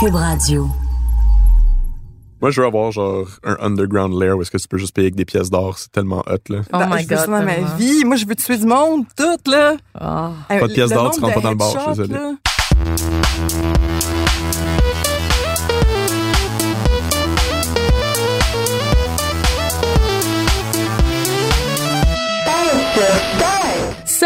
Cube Radio. Moi, je veux avoir genre un underground lair où est-ce que tu peux juste payer avec des pièces d'or. C'est tellement hot, là. Oh Dans- my je veux ça God, dans ma tellement. vie. Moi, je veux tuer du monde, tout, là. Ah. Euh, Pas de pièces d'or, tu rentres pas dans le bar, je suis désolé. là.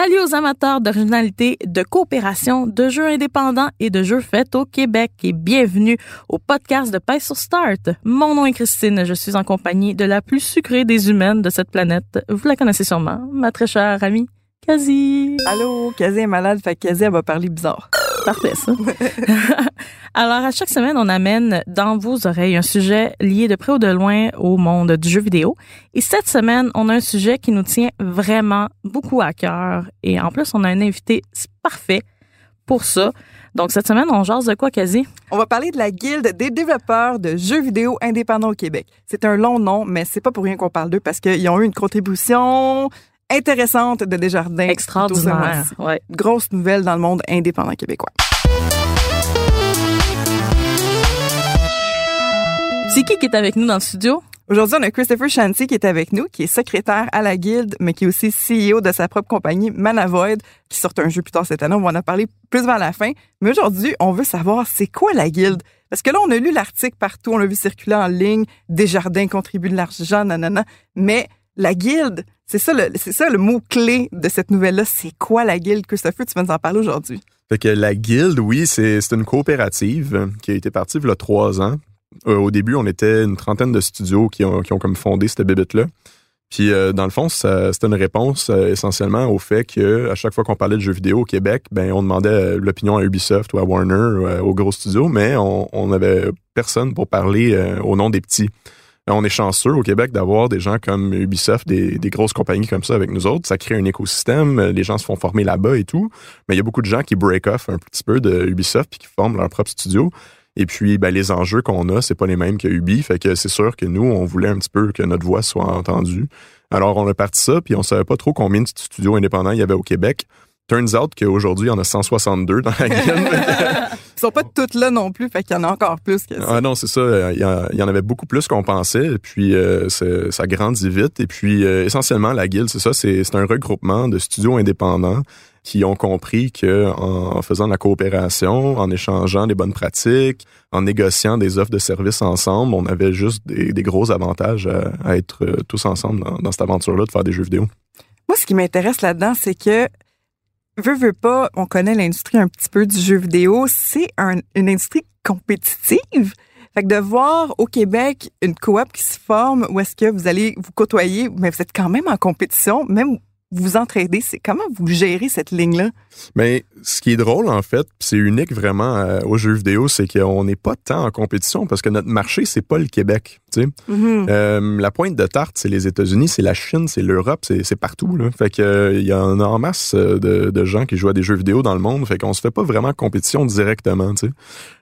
Salut aux amateurs d'originalité, de coopération, de jeux indépendants et de jeux faits au Québec et bienvenue au podcast de Paix sur Start. Mon nom est Christine, je suis en compagnie de la plus sucrée des humaines de cette planète. Vous la connaissez sûrement, ma très chère amie Kazi. Allô, Kazi est malade, fait que Kazi, elle va parler bizarre. Parfait, ça. Alors, à chaque semaine, on amène dans vos oreilles un sujet lié de près ou de loin au monde du jeu vidéo. Et cette semaine, on a un sujet qui nous tient vraiment beaucoup à cœur. Et en plus, on a un invité parfait pour ça. Donc, cette semaine, on jase de quoi, quasi? On va parler de la Guilde des développeurs de jeux vidéo indépendants au Québec. C'est un long nom, mais c'est pas pour rien qu'on parle d'eux parce qu'ils ont eu une contribution intéressante de Desjardins. Extraordinaire. Ouais. Grosse nouvelle dans le monde indépendant québécois. C'est qui qui est avec nous dans le studio? Aujourd'hui, on a Christopher Shanty qui est avec nous, qui est secrétaire à la Guilde, mais qui est aussi CEO de sa propre compagnie Manavoid, qui sort un jeu plus tard cette année. On va en parler plus vers la fin. Mais aujourd'hui, on veut savoir c'est quoi la Guilde? Parce que là, on a lu l'article partout, on l'a vu circuler en ligne, Desjardins contribue de l'argent, nanana. Mais la Guilde, c'est ça le, le mot-clé de cette nouvelle-là. C'est quoi la Guilde? Christopher, tu vas nous en parler aujourd'hui. Fait que la guilde, oui, c'est une coopérative euh, qui a été partie il y a trois ans. Euh, au début, on était une trentaine de studios qui ont, comme fondé cette bébête-là. Puis, euh, dans le fond, c'était une réponse essentiellement au fait que à chaque fois qu'on parlait de jeux vidéo au Québec, ben on demandait l'opinion à Ubisoft ou à Warner ou aux gros studios, mais on n'avait personne pour parler au nom des petits. Euh, On est chanceux au Québec d'avoir des gens comme Ubisoft, des, des grosses compagnies comme ça avec nous autres. Ça crée un écosystème, euh, les gens se font former là-bas et tout. Mais il y a beaucoup de gens qui break off un petit peu de Ubisoft puis qui forment leur propre studio. Et puis, ben, les enjeux qu'on a, c'est pas les mêmes que Ubi. Fait que c'est sûr que nous, on voulait un petit peu que notre voix soit entendue. Alors, on a parti ça, puis on savait pas trop combien de studios indépendants il y avait au Québec. Turns out qu'aujourd'hui, il y en a 162 dans la guilde. Ils sont pas toutes là non plus, fait qu'il y en a encore plus que ça. Ah non, c'est ça. euh, Il y, en- avait beaucoup plus qu'on pensait. Et puis, euh, ça grandit vite. Et puis, euh, essentiellement, la guilde, c'est ça. C'est un regroupement de studios indépendants qui ont compris que en faisant de la coopération, en échangeant des bonnes pratiques, en négociant des offres de services ensemble, on avait juste des, des gros avantages à, à être tous ensemble dans, dans cette aventure-là de faire des jeux vidéo. Moi, ce qui m'intéresse là-dedans, c'est que, veux, veux pas, on connaît l'industrie un petit peu du jeu vidéo. C'est un- une industrie compétitive. Fait que de voir au Québec une coop qui se forme où est-ce que vous allez vous côtoyer, mais vous êtes quand même en compétition, même vous entraidez, c'est comment vous gérez cette ligne-là? Mais ce qui est drôle, en fait, c'est unique vraiment euh, aux jeux vidéo, c'est qu'on n'est pas tant en compétition parce que notre marché, c'est pas le Québec. tu sais. Mhm. Euh, la pointe de tarte, c'est les États-Unis, c'est la Chine, c'est l'Europe, c'est partout. Là. Fait que euh, il y en a en masse euh, de, de gens qui jouent à des jeux vidéo dans le monde. Fait qu'on se fait pas vraiment compétition directement. tu sais.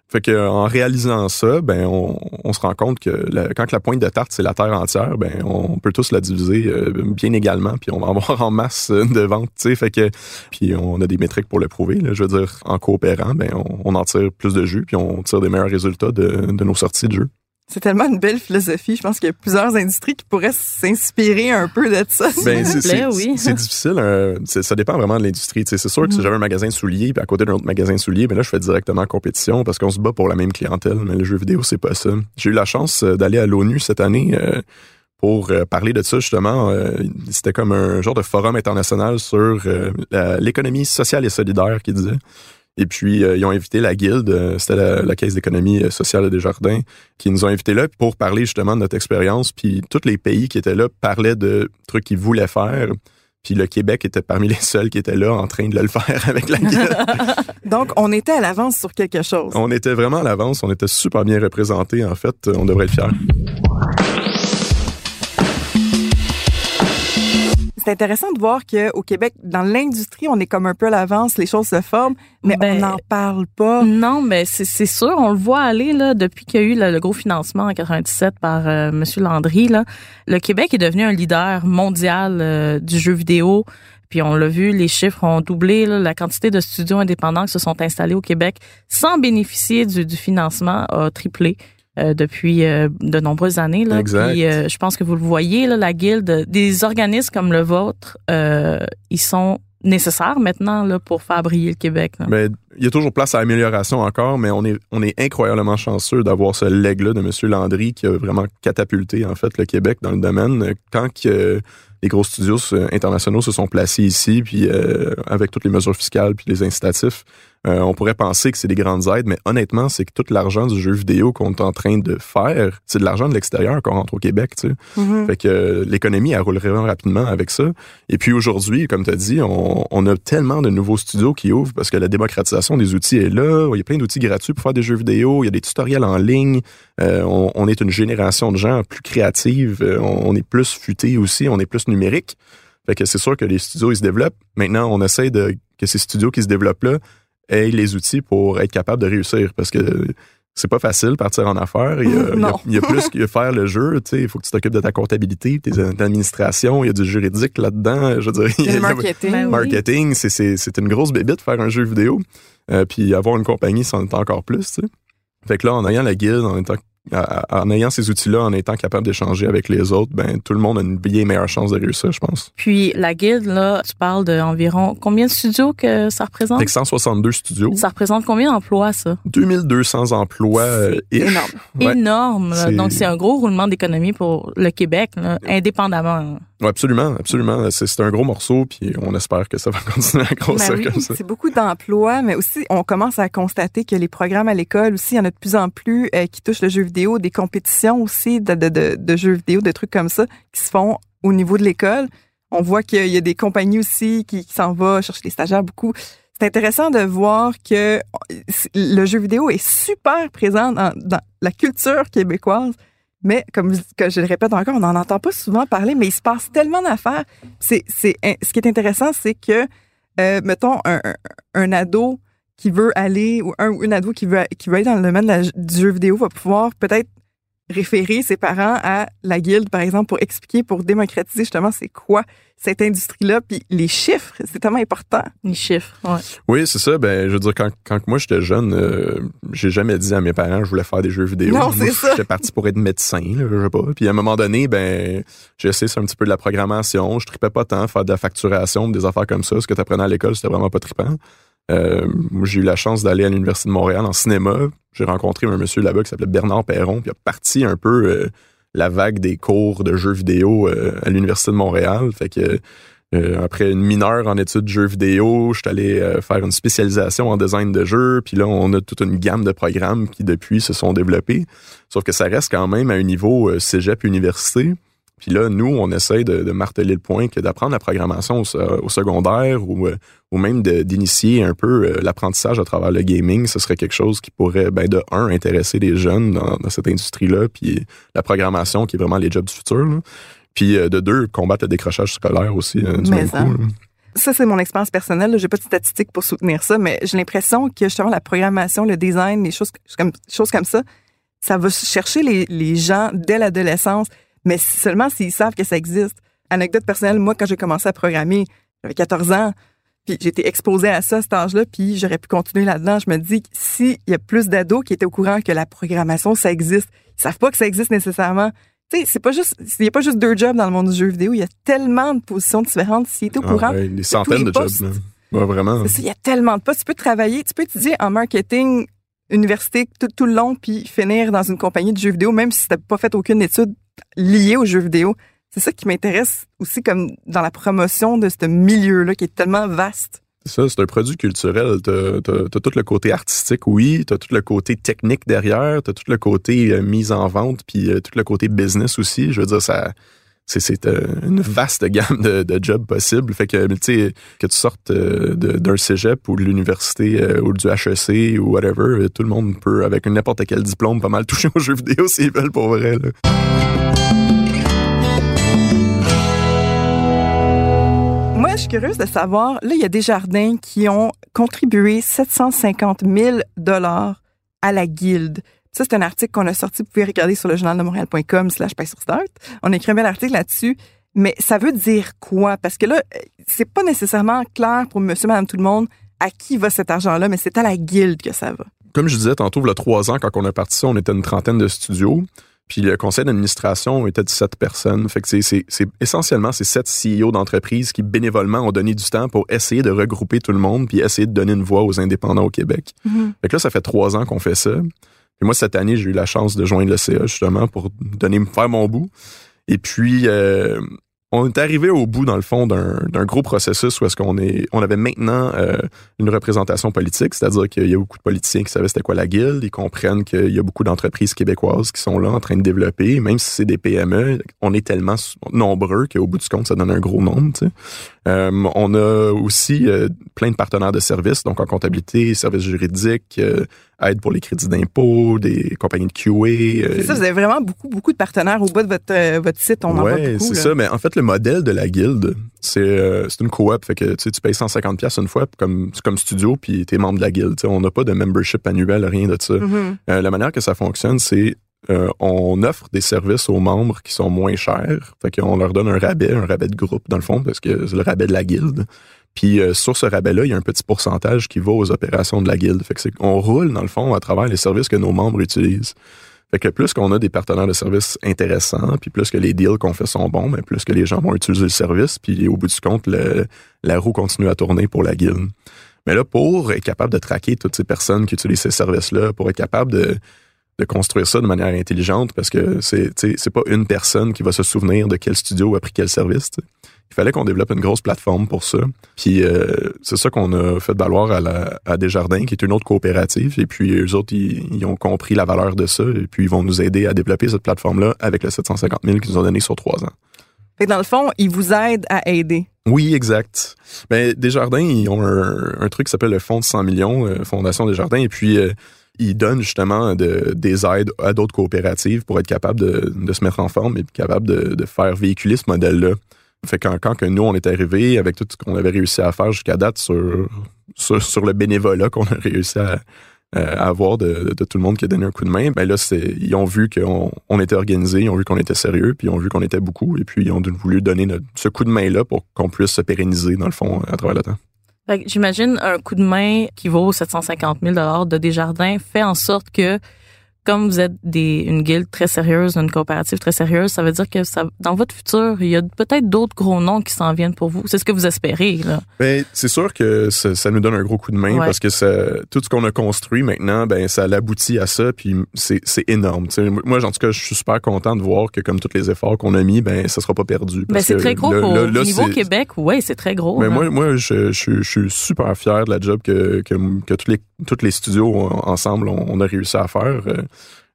Fait que euh, en réalisant ça, ben on, se rend compte que la- quand la pointe de tarte c'est la terre entière, ben on peut tous la diviser euh, bien également, puis on va avoir en masse de ventes, tu sais. Fait que puis on a des métriques pour le prouver. Là, je veux dire, en coopérant, ben on, on en tire plus de jus, puis on tire des meilleurs résultats de, de nos sorties de jeu. C'est tellement une belle philosophie. Je pense qu'il y a plusieurs industries qui pourraient s'inspirer un peu de ça. Ben, S'il c'est vous plaît, c'est- oui. c'est difficile. euh, c'est- ça dépend vraiment de l'industrie. C'est sûr que si Mhm. j'avais un magasin de souliers, puis à côté d'un autre magasin de souliers, ben là, je fais directement compétition parce qu'on se bat pour la même clientèle. Mais le jeu vidéo, c'est pas ça. J'ai eu la chance euh, d'aller à l'ONU cette année euh, pour euh, parler de ça, justement. Euh, C'était comme un genre de forum international sur euh, l'économie sociale et solidaire qui disait. Et puis, euh, ils ont invité la Guilde, euh, c'était la, la Caisse d'économie euh, sociale de Desjardins, qui nous ont invités là pour parler justement de notre expérience. Puis tous les pays qui étaient là parlaient de trucs qu'ils voulaient faire. Puis le Québec était parmi les seuls qui étaient là en train de le faire avec la guilde. Donc, on était à l'avance sur quelque chose. on était vraiment à l'avance, on était super bien représentés en fait, on devrait être fiers. C'est intéressant de voir qu'au Québec, dans l'industrie, on est comme un peu à l'avance, les choses se forment, mais Ben, on n'en parle pas. Non, mais c'est sûr, on le voit aller là depuis qu'il y a eu le, le gros financement en 97 par euh, Monsieur Landry là. Le Québec est devenu un leader mondial euh, du jeu vidéo. Puis on l'a vu, les chiffres ont doublé. là. la quantité de studios indépendants qui se sont installés au Québec sans bénéficier du, du financement a triplé. Euh, depuis euh, de nombreuses années. Là. Exact. Puis, euh, je pense que vous le voyez, là, la guilde, des organismes comme le vôtre, ils sont nécessaires maintenant là, pour faire briller le Québec. là. Mais il y a toujours place à amélioration encore, mais on est, on est incroyablement chanceux d'avoir ce leg-là de M. Landry qui a vraiment catapulté, en fait, le Québec dans le domaine. Quand que les gros studios euh, internationaux se sont placés ici, puis euh, avec toutes les mesures fiscales puis les incitatifs, euh, on pourrait penser que c'est des grandes aides, mais honnêtement, c'est que tout l'argent du jeu vidéo qu'on est en train de faire, c'est de l'argent de l'extérieur qu'on rentre au Québec, tu sais. Mhm. Fait que euh, l'économie, elle roulerait vraiment rapidement avec ça. Et puis aujourd'hui, comme tu as dit, on, on a tellement de nouveaux studios qui ouvrent parce que la démocratisation des outils est là. Il y a plein d'outils gratuits pour faire des jeux vidéo. Il y a des tutoriels en ligne. Euh, on, on est une génération de gens plus créative. On, on est plus futé aussi. On est plus numérique. Fait que c'est sûr que les studios, ils se développent. Maintenant, on essaie de que ces studios qui se développent là aient les outils pour être capables de réussir parce que c'est pas facile partir en affaires. Il y a, il y a- Non. il y a plus que faire le jeu. Tu sais, il faut que tu t'occupes de ta comptabilité, tes administrations. Il y a du juridique là-dedans. Je veux dire, il y a Le le marketing. Ben oui. marketing, c'est- c'est c'est une grosse bébite faire un jeu vidéo. Euh, puis avoir une compagnie, c'en est encore plus. Tu sais. Fait que là, en ayant la guilde, en étant en ayant ces outils-là, en étant capable d'échanger avec les autres, ben tout le monde a une bien meilleure chance de réussir, je pense. Puis la guilde, là, tu parles d'environ combien de studios que ça représente? Avec 162 studios, Ça représente combien d'emplois, ça? 2200 emplois euh, énorme. Ouais. Énorme. là. Donc, c'est un gros roulement d'économie pour le Québec, là, indépendamment. Ouais, absolument, absolument. C'est c'est un gros morceau, puis on espère que ça va continuer à grossir Ben oui, comme ça. c'est beaucoup d'emplois, mais aussi on commence à constater que les programmes à l'école aussi, il y en a de plus en plus euh, qui touchent le jeu vidéo, des compétitions aussi de, de, de, de jeux vidéo, de trucs comme ça qui se font au niveau de l'école. On voit qu'il y a des compagnies aussi qui, qui s'en vont chercher des stagiaires beaucoup. C'est intéressant de voir que le jeu vidéo est super présent dans, dans la culture québécoise. Mais comme je, le répète encore, on n'en entend pas souvent parler, mais il se passe tellement d'affaires. C'est, ce qui est intéressant, c'est que, euh, mettons, un, ado qui veut aller, ou un une ado qui veut, qui veut aller dans le domaine du jeu vidéo va pouvoir peut-être référer ses parents à la guilde, par exemple, pour expliquer, pour démocratiser justement c'est quoi cette industrie-là. Puis les chiffres, c'est tellement important. Les chiffres, ouais. Oui, c'est ça. Ben, je veux dire, quand, quand moi j'étais jeune, euh, j'ai jamais dit à mes parents que je voulais faire des jeux vidéo. Non, c'est ça. J'étais parti pour être médecin, là, je sais pas. Puis à un moment donné, ben, j'ai essayé un petit peu de la programmation. Je tripais pas tant, faire de la facturation, des affaires comme ça. Ce que tu apprenais à l'école, c'était vraiment pas trippant. Euh, j'ai eu la chance d'aller à l'Université de Montréal en cinéma. J'ai rencontré un monsieur là-bas qui s'appelait Bernard Perron, puis a parti un peu euh, la vague des cours de jeux vidéo euh, à l'Université de Montréal. Fait que après une mineure en études de jeux vidéo, je suis allé faire une spécialisation en design de jeux. Puis là, on a toute une gamme de programmes qui, depuis, se sont développés. Sauf que ça reste quand même à un niveau euh, cégep université. Puis là, nous, on essaye de, de marteler le point que d'apprendre la programmation au, se- au secondaire ou, euh, ou même d'initier un peu euh, l'apprentissage à travers le gaming, ce serait quelque chose qui pourrait, ben, de un, intéresser les jeunes dans, dans cette industrie-là, puis la programmation qui est vraiment les jobs du futur. là. Puis euh, de deux, combattre le décrochage scolaire aussi euh, du Mais même ça. coup. là. Ça, c'est mon expérience personnelle. J'ai pas de statistiques pour soutenir ça, mais j'ai l'impression que justement la programmation, le design, les choses comme, choses comme ça, ça va chercher les, les gens dès l'adolescence, mais seulement s'ils savent que ça existe. Anecdote personnelle, moi, quand j'ai commencé à programmer, j'avais 14 ans, puis j'ai été exposée à ça à cet âge-là, puis j'aurais pu continuer là-dedans. Je me dis que s'il y a plus d'ados qui étaient au courant que la programmation, ça existe, ils savent pas que ça existe nécessairement. Tu sais, c'est pas juste, il y a pas juste deux jobs dans le monde du jeu vidéo, il y a tellement de positions différentes. S'ils étaient au Ah courant, ouais, des centaines de jobs. là. Ouais, vraiment. il y a tellement de postes. Tu peux travailler, tu peux étudier en marketing, université tout, tout le long, puis finir dans une compagnie de jeux vidéo, même si tu n'as pas fait aucune étude liée aux jeux vidéo. C'est ça qui m'intéresse aussi comme dans la promotion de ce milieu-là qui est tellement vaste. C'est ça, c'est un produit culturel. As, tout le côté artistique, oui. T'as tout le côté technique derrière. T'as tout le côté euh, mise en vente, puis euh, tout le côté business aussi. Je veux dire, ça, c'est euh, une vaste gamme de, jobs possibles. Fait que tu que sortes euh, d'un cégep ou de l'université euh, ou du HEC ou whatever, tout le monde peut avec n'importe quel diplôme pas mal toucher aux jeux vidéo s'ils veulent pour vrai. Moi, je suis curieuse de savoir, là, il y a des jardins qui ont contribué 750 000 dollars à la guilde. Ça, c'est un article qu'on a sorti. Vous pouvez regarder sur le journal de Montréal.com slash Paix sur Start. On a écrit un bel article là-dessus. Mais ça veut dire quoi? Parce que là, c'est pas nécessairement clair pour monsieur, madame, tout le monde à qui va cet argent-là, mais c'est à la guilde que ça va. Comme je disais tantôt, il y a trois ans, quand on a parti ça, on était une trentaine de studios. Puis le conseil d'administration était de sept personnes. Fait que c'est, essentiellement ces sept CEO d'entreprises qui bénévolement ont donné du temps pour essayer de regrouper tout le monde puis essayer de donner une voix aux indépendants au Québec. Fait que là, ça fait trois ans qu'on fait ça. Puis moi, cette année, j'ai eu la chance de joindre le CA justement pour donner, faire mon bout. Et puis, euh, on est arrivé au bout, dans le fond, d'un, gros processus où est-ce qu'on est, on avait maintenant euh, une représentation politique, c'est-à-dire qu'il y a beaucoup de politiciens qui savaient c'était quoi la guilde, ils comprennent qu'il y a beaucoup d'entreprises québécoises qui sont là en train de développer, même si c'est des PME, on est tellement nombreux qu'au bout du compte, ça donne un gros nombre. Euh, on a aussi euh, plein de partenaires de services, donc en comptabilité, services juridiques, euh, aide pour les crédits d'impôt, des compagnies de QA. C'est ça, vous avez vraiment beaucoup, beaucoup de partenaires au bas de votre, votre site. On en voit beaucoup. c'est ça. Mais en fait, le modèle de la guilde, c'est c'est une coop. Fait que tu sais, tu payes 150 pièces une fois comme comme studio, puis t'es membre de la guilde. Tu sais, on n'a pas de membership annuel, rien de ça. Mhm. Euh, la manière que ça fonctionne, c'est euh, on offre des services aux membres qui sont moins chers. Fait qu'on leur donne un rabais, un rabais de groupe, dans le fond, parce que c'est le rabais de la guilde. Puis euh, sur ce rabais-là, il y a un petit pourcentage qui va aux opérations de la guilde. Fait roule, dans le fond, à travers les services que nos membres utilisent. Fait que plus qu'on a des partenaires de services intéressants, puis plus que les deals qu'on fait sont bons, mais plus que les gens vont utiliser le service, puis au bout du compte, la roue continue à tourner pour la guilde. Mais là, pour être capable de traquer toutes ces personnes qui utilisent ces services-là, pour être capable de, de construire ça de manière intelligente, parce que c'est pas une personne qui va se souvenir de quel studio a pris quel service. Il fallait qu'on développe une grosse plateforme pour ça. Puis euh, c'est ça qu'on a fait valoir à, la, à Desjardins, qui est une autre coopérative. Et puis eux autres, ils, ils ont compris la valeur de ça. Et puis ils vont nous aider à développer cette plateforme-là avec le 750 000 qu'ils nous ont donné sur trois ans. Fait dans le fond, ils vous aident à aider. Oui, exact. Ben, Desjardins, ils ont un, un truc qui s'appelle le Fonds de 100 millions, euh, Fondation Desjardins, et puis euh, ils donnent justement de, des aides à d'autres coopératives pour être capable de, se mettre en forme et capable de, de faire véhiculer ce modèle-là. Fait quand, que nous, on est arrivé avec tout ce qu'on avait réussi à faire jusqu'à date sur, le bénévolat qu'on a réussi à, euh, avoir de, tout le monde qui a donné un coup de main, ben là, ils ont vu qu'on on était organisé, ils ont vu qu'on était sérieux, puis ils ont vu qu'on était beaucoup, et puis ils ont voulu donner ce coup de main-là pour qu'on puisse se pérenniser, dans le fond, à travers le temps. J'imagine un coup de main qui vaut 750 000 de Desjardins fait en sorte que, comme vous êtes des, une guilde très sérieuse, une coopérative très sérieuse, ça veut dire que ça, dans votre futur, il y a peut-être d'autres gros noms qui s'en viennent pour vous. C'est ce que vous espérez, là. Ben, c'est sûr que ça, ça nous donne un gros coup de main Ouais. parce que ça, tout ce qu'on a construit maintenant, ben ça l'aboutit à ça, puis c'est, c'est énorme. Moi, en tout cas, je suis super content de voir que comme tous les efforts qu'on a mis, ben ça sera pas perdu. Ben, c'est très gros là- pour là- là, niveau Québec. Oui, c'est très gros. Mais là. moi, moi je, je, je suis super fier de la job que, que, que tous, les, tous les studios en- ensemble on, on a réussi à faire.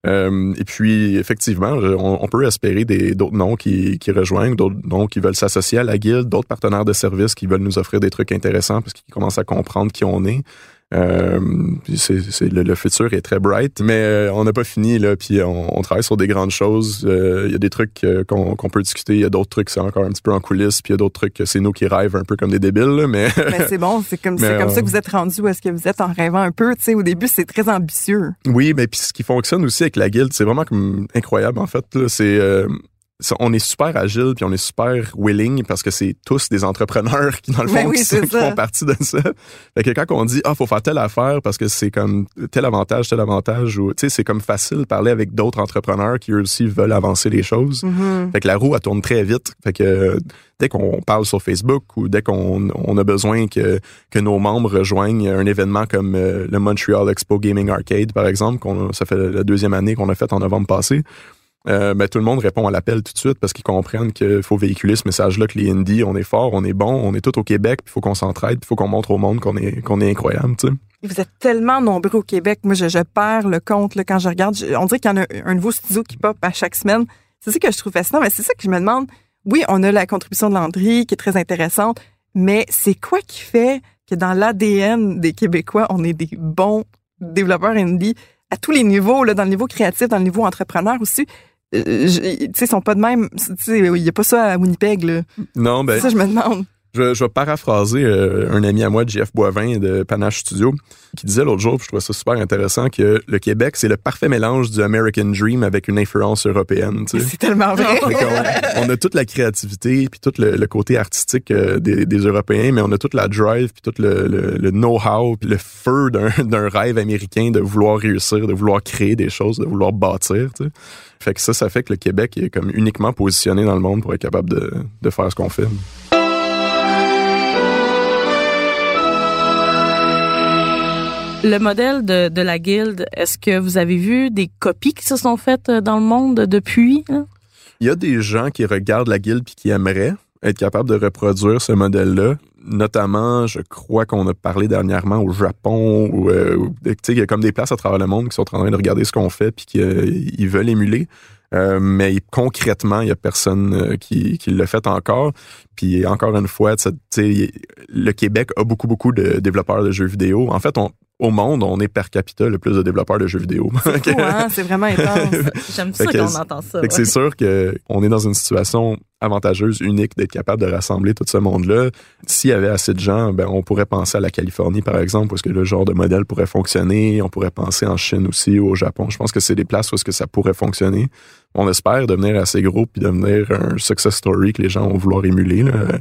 Euh, et puis, effectivement, on, peut espérer d'autres noms qui, qui rejoignent, d'autres noms qui veulent s'associer à la guilde, d'autres partenaires de services qui veulent nous offrir des trucs intéressants parce qu'ils commencent à comprendre qui on est. Euh, puis c'est, c'est- le, le futur est très bright, mais euh, on n'a pas fini là. Puis on, on travaille sur des grandes choses. Euh, Il y a des trucs euh, qu'on, qu'on peut discuter. Il y a d'autres trucs c'est encore un petit peu en coulisses. Puis il y a d'autres trucs que c'est nous qui rêvent un peu comme des débiles. là, mais Mais c'est bon, c'est comme, comme ça que vous êtes rendu où est-ce que vous êtes en rêvant un peu. Tu sais, au début, c'est très ambitieux. Oui, mais puis ce qui fonctionne aussi avec la guilde, c'est vraiment comme incroyable en fait. là. C'est euh, c'est- on est super agile puis on est super willing parce que c'est tous des entrepreneurs qui dans le Ben fond oui, qui, font partie de ça. Fait que quand on dit ah faut faire telle affaire parce que c'est comme tel avantage tel avantage ou tu sais c'est comme facile de parler avec d'autres entrepreneurs qui eux aussi veulent avancer les choses. Mhm. Fait que la roue, elle tourne très vite. Fait que dès qu'on parle sur Facebook ou dès qu'on on a besoin que, que nos membres rejoignent un événement comme euh, le Montreal Expo Gaming Arcade, par exemple, qu'on ça fait la deuxième année qu'on a fait en novembre passé, euh, ben, tout le monde répond à l'appel tout de suite parce qu'ils comprennent qu'il faut véhiculer ce message-là que les indies, on est fort, on est bon, on est tout au Québec, puis il faut qu'on s'entraide, puis il faut qu'on montre au monde qu'on est, qu'on est incroyable. Vous êtes tellement nombreux au Québec. Moi, je, je perds le compte là, quand je regarde. On dirait qu'il y en a un nouveau studio qui pop à chaque semaine. C'est ça que je trouve fascinant. Mais c'est ça que je me demande. oui, on a la contribution de Landry qui est très intéressante, mais c'est quoi qui fait que dans l'ADN des Québécois, on est des bons développeurs indie à tous les niveaux, là, dans le niveau créatif, dans le niveau entrepreneur aussi? Euh, Tu sais, ils sont pas de même. Tu sais, il y a pas ça à Winnipeg, là. Non, ben, ça, je me demande. Je, je vais paraphraser euh, un ami à moi, Jeff Boivin de Panache Studio, qui disait l'autre jour, puis je trouvais ça super intéressant, que le Québec, c'est le parfait mélange du American Dream avec une influence européenne. tu sais. C'est tellement vrai. On a toute la créativité puis tout le, le côté artistique euh, des, des Européens, mais on a toute la drive puis tout le, le- le know-how puis le feu d'un d'un rêve américain de vouloir réussir, de vouloir créer des choses, de vouloir bâtir. tu sais. Fait que ça, ça fait que le Québec est comme uniquement positionné dans le monde pour être capable de, de faire ce qu'on fait. Le modèle de, de la guilde, est-ce que vous avez vu des copies qui se sont faites euh, dans le monde depuis? hein? Il y a des gens qui regardent la guilde puis qui aimeraient être capables de reproduire ce modèle-là. Notamment, je crois qu'on a parlé dernièrement au Japon ou euh, sais, il y a comme des places à travers le monde qui sont en train de regarder ce qu'on fait puis qui euh, veulent émuler. Euh, mais concrètement, il y a personne qui, qui l'a fait encore. Puis encore une fois, le Québec a beaucoup, beaucoup de développeurs de jeux vidéo. En fait, on, au monde, on est per capita le plus de développeurs de jeux vidéo. C'est hein? Vraiment intense. J'aime ça que qu'on entend ça. Ouais. c'est sûr que on est dans une situation avantageuse, unique, d'être capable de rassembler tout ce monde-là. S'il y avait assez de gens, ben, on pourrait penser à la Californie, par exemple, parce que le genre de modèle pourrait fonctionner. On pourrait penser en Chine aussi, ou au Japon. Je pense que c'est des places où est-ce que ça pourrait fonctionner. On espère devenir assez gros puis devenir un success story que les gens vont vouloir émuler. là.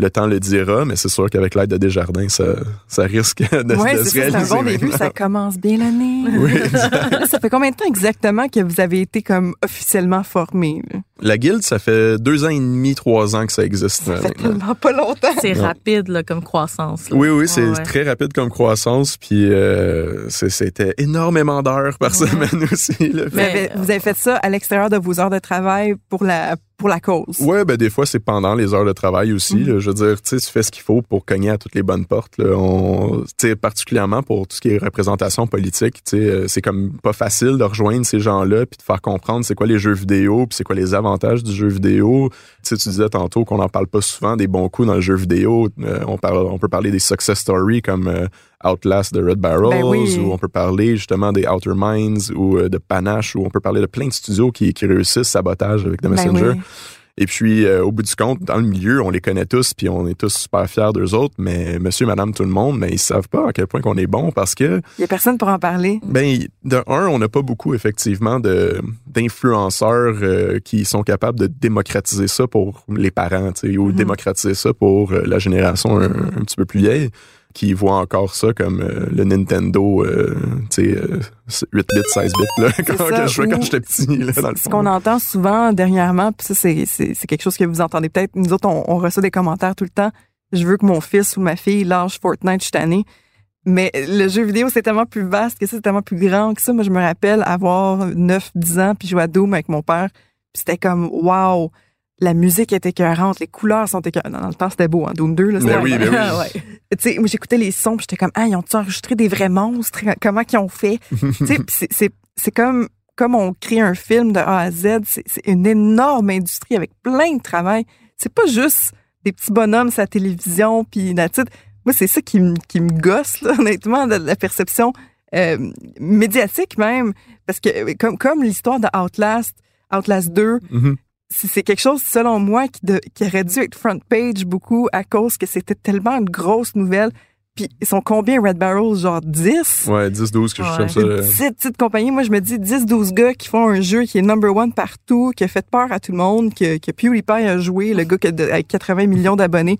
Le temps le dira, mais c'est sûr qu'avec l'aide de Desjardins, ça, ça risque de, Oui, de c'est se ça, c'est un réaliser. bon début. Ça commence bien l'année. Oui, ça fait combien de temps exactement que vous avez été comme officiellement formé? La guilde, ça fait deux ans et demi, trois ans que ça existe. Ça euh, fait tellement pas longtemps. C'est rapide là, comme croissance. là. Oui, oui, c'est Ouais, ouais. très rapide comme croissance, puis euh, c'est- c'était énormément d'heures par semaine aussi. Là. Vous, Mais- avez, vous avez fait ça à l'extérieur de vos heures de travail pour la, pour la cause. Ouais, ben des fois c'est pendant les heures de travail aussi. Mhm. là. Je veux dire, tu fais ce qu'il faut pour cogner à toutes les bonnes portes. Là. On, tu sais, particulièrement pour tout ce qui est représentation politique, tu sais, euh, c'est comme pas facile de rejoindre ces gens-là puis de faire comprendre c'est quoi les jeux vidéo puis c'est quoi les avantages du jeu vidéo. Tu sais, tu disais tantôt qu'on n'en parle pas souvent des bons coups dans le jeu vidéo. Euh, on parle, on peut parler des success stories comme euh, Outlast de Red Barrels Ben oui. ou on peut parler justement des Outer Minds ou euh, de Panache ou on peut parler de plein de studios qui, qui réussissent sabotage avec The Ben Messenger. oui. Et puis, euh, au bout du compte, dans le milieu, on les connaît tous, puis on est tous super fiers d'eux autres, mais monsieur, madame, tout le monde, mais ils savent pas à quel point qu'on est bon parce que, Il y a personne pour en parler. ben, de un, on n'a pas beaucoup, effectivement, de d'influenceurs euh, qui sont capables de démocratiser ça pour les parents, tu sais, ou Mhm. démocratiser ça pour la génération un, un petit peu plus vieille qui voit encore ça comme euh, le Nintendo, euh, tu sais, euh, 8 bits, 16 bits, là, quand, ça, que je jouais quand j'étais petit, là, dans le Ce qu'on entend souvent dernièrement, puis ça, c'est quelque chose que vous entendez peut-être. Nous autres, on, on reçoit des commentaires tout le temps. Je veux que mon fils ou ma fille lâche Fortnite cette année. Mais le jeu vidéo, c'est tellement plus vaste que ça, c'est tellement plus grand que ça. Moi, je me rappelle avoir 9, 10 ans, puis jouer à Doom avec mon père. Puis c'était comme, wow, la musique est écœurante, les couleurs sont écœurantes. Dans le temps, c'était beau, hein, Doom 2. Là, c'était Ben oui, ben oui. Tu sais, moi, j'écoutais les sons, j'étais comme, ah, ils ont enregistré des vrais monstres? Comment qu'ils ont fait? tu sais, c'est, comme, comme on crée un film de A à Z, c'est, une énorme industrie avec plein de travail. C'est pas juste des petits bonhommes la télévision, puis la titre. Moi, c'est ça qui me, qui me gosse, là, honnêtement, de la perception euh, médiatique même. Parce que, comme, comme l'histoire de Outlast, Outlast 2, Mhm. c'est c'est quelque chose, selon moi, qui, de- qui aurait dû être front page beaucoup à cause que c'était tellement une grosse nouvelle. Puis ils sont combien Red Barrels? Genre 10? Ouais, 10, 12, que je Ouais. trouve ça. Une petite, petite compagnie. Moi, je me dis 10-12 gars qui font un jeu qui est number one partout, qui a fait peur à tout le monde, que, que PewDiePie a joué, le gars qui a de- avec 80 millions d'abonnés.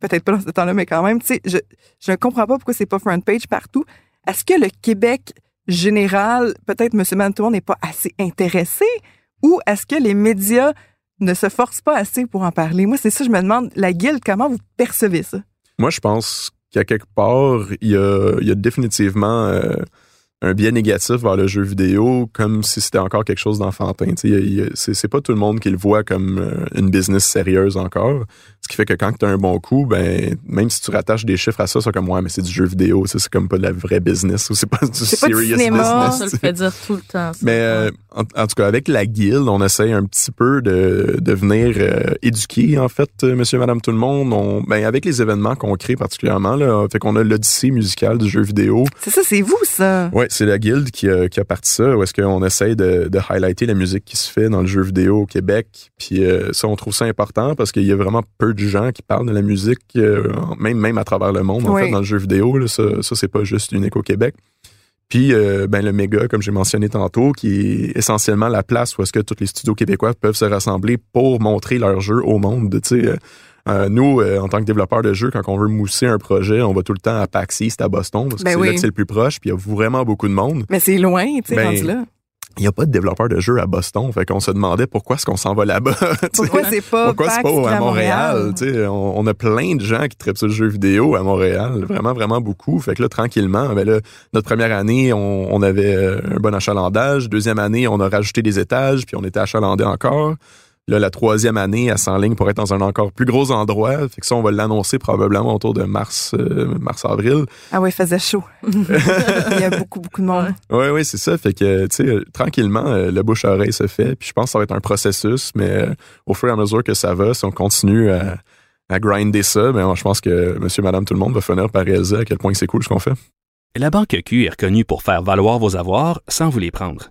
Peut-être pas dans ce temps-là, mais quand même. Tu sais, je, je ne comprends pas pourquoi c'est pas front page partout. Est-ce que le Québec général, peut-être M. Mantour n'est pas assez intéressé? Ou est-ce que les médias ne se forcent pas assez pour en parler? Moi, c'est ça, je me demande, la guilde, comment vous percevez ça? Moi, je pense qu'à quelque part, il y a, définitivement euh, un biais négatif vers le jeu vidéo comme si c'était encore quelque chose d'enfantin. C'est pas tout le monde qui le voit comme euh, une business sérieuse encore. Ce qui fait que quand tu as un bon coup, ben même si tu rattaches des chiffres à ça, c'est comme ouais, mais c'est du jeu vidéo, c'est comme pas de la vraie business ou c'est pas du serious cinéma, business. Ça le fait dire tout le temps. Ça. Mais euh, en, en, tout cas, avec la guilde, on essaye un petit peu de, de venir euh, éduquer en fait, euh, Monsieur, Madame, tout le monde. On, ben avec les événements qu'on crée particulièrement, là, fait qu'on a l'odyssée musicale du jeu vidéo. C'est ça, c'est vous ça. Ouais, c'est la guilde qui a, qui a parti ça. Où est-ce qu'on essaye de, de highlighter la musique qui se fait dans le jeu vidéo au Québec. Puis euh, ça, on trouve ça important parce qu'il y a vraiment peu de gens qui parlent de la musique, euh, même même à travers le monde, en Oui. fait, dans le jeu vidéo. Là, ça, ça c'est pas juste unique au Québec. Puis, euh, ben, le méga, comme j'ai mentionné tantôt, qui est essentiellement la place où est-ce que tous les studios québécois peuvent se rassembler pour montrer leur jeu au monde. Tu sais, euh, nous, euh, en tant que développeurs de jeux, quand on veut mousser un projet, on va tout le temps à PAX East à Boston parce que Ben c'est oui. là que c'est le plus proche. Puis il y a vraiment beaucoup de monde. Mais c'est loin, tu sais, Ben, là. Il n'y a pas de développeurs de jeux à Boston. Fait qu'on se demandait pourquoi est-ce qu'on s'en va là-bas. Pourquoi c'est pas Pourquoi c'est pas à Montréal? tu sais, on, on a plein de gens qui traitent sur le jeu vidéo à Montréal. Vraiment, vraiment beaucoup. Fait que là, tranquillement, ben là, notre première année, on, on avait euh, un bon achalandage. Deuxième année, on a rajouté des étages, puis on était achalandé encore. Là, la troisième année, elle s'enligne pour être dans un encore plus gros endroit. Fait que ça, on va l'annoncer probablement autour de mars, euh, mars-avril. Ah ouais, il faisait chaud. il y a beaucoup, beaucoup de monde. Oui, oui, c'est ça. Fait que, tu sais, euh, tranquillement, euh, le bouche-oreille se fait. Puis je pense que ça va être un processus, mais au fur et à mesure que ça va, si on continue à, à grinder ça, ben, je pense que monsieur, madame, tout le monde va finir par réaliser à quel point c'est cool ce qu'on fait. La Banque Q est reconnue pour faire valoir vos avoirs sans vous les prendre.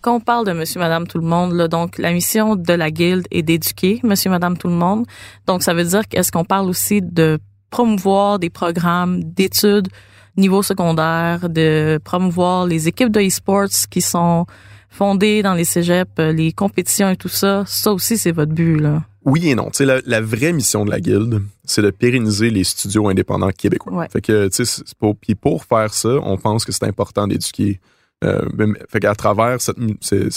Quand on parle de Monsieur, Madame, tout le monde, là, donc la mission de la guilde est d'éduquer Monsieur, Madame, tout le monde. Donc ça veut dire qu'est-ce qu'on parle aussi de promouvoir des programmes d'études niveau secondaire, de promouvoir les équipes de e-sports qui sont fondées dans les cégeps, euh, les compétitions et tout ça? Ça aussi, c'est votre but, là. Oui et non. Tu sais, la, la vraie mission de la guilde, c'est de pérenniser les studios indépendants québécois. Ouais. Fait que, tu sais, pour, puis pour faire ça, on pense que c'est important d'éduquer. Euh, même- fait qu'à travers cette, c'est-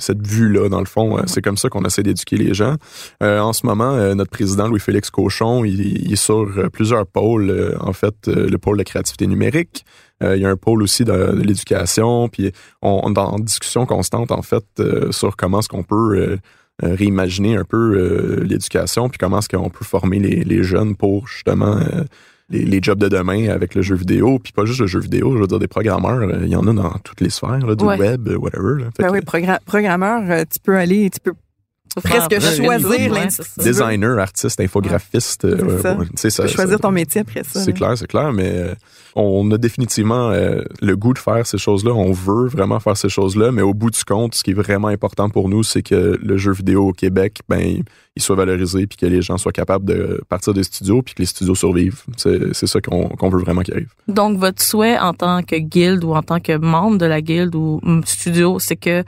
cette vue-là, dans le fond, euh, c'est comme ça qu'on essaie d'éduquer les gens. Euh, en ce moment, euh, notre président Louis-Félix Cochon, il, il est sur euh, plusieurs pôles. en fait, le pôle de créativité numérique. Il y a un pôle aussi de, l'éducation. Puis on, on est en discussion constante, en fait, sur comment est-ce qu'on peut réimaginer un peu l'éducation, puis comment est-ce qu'on peut former les, les jeunes pour justement les, les jobs de demain avec le jeu vidéo, puis pas juste le jeu vidéo, je veux dire des programmeurs, euh, il y en a dans toutes les sphères, là, du Ouais. web, euh, whatever. là. Ben que oui, progra- programmeur, euh, tu peux aller, tu peux presque Ah, choisir l'industrie. designer, artiste, infographiste, euh, C'est ouais, ça. tu choisir ça- ton métier après ça. C'est clair, c'est clair, mais euh, on a définitivement euh, le goût de faire ces choses-là. On veut vraiment faire ces choses-là, mais au bout du compte, ce qui est vraiment important pour nous, c'est que le jeu vidéo au Québec, ben, il soit valorisé, puis que les gens soient capables de partir des studios, puis que les studios survivent. C'est c'est ça qu'on qu'on veut vraiment qu'il arrive. Donc, votre souhait en tant que guilde ou en tant que membre de la guilde ou hum, studio, c'est que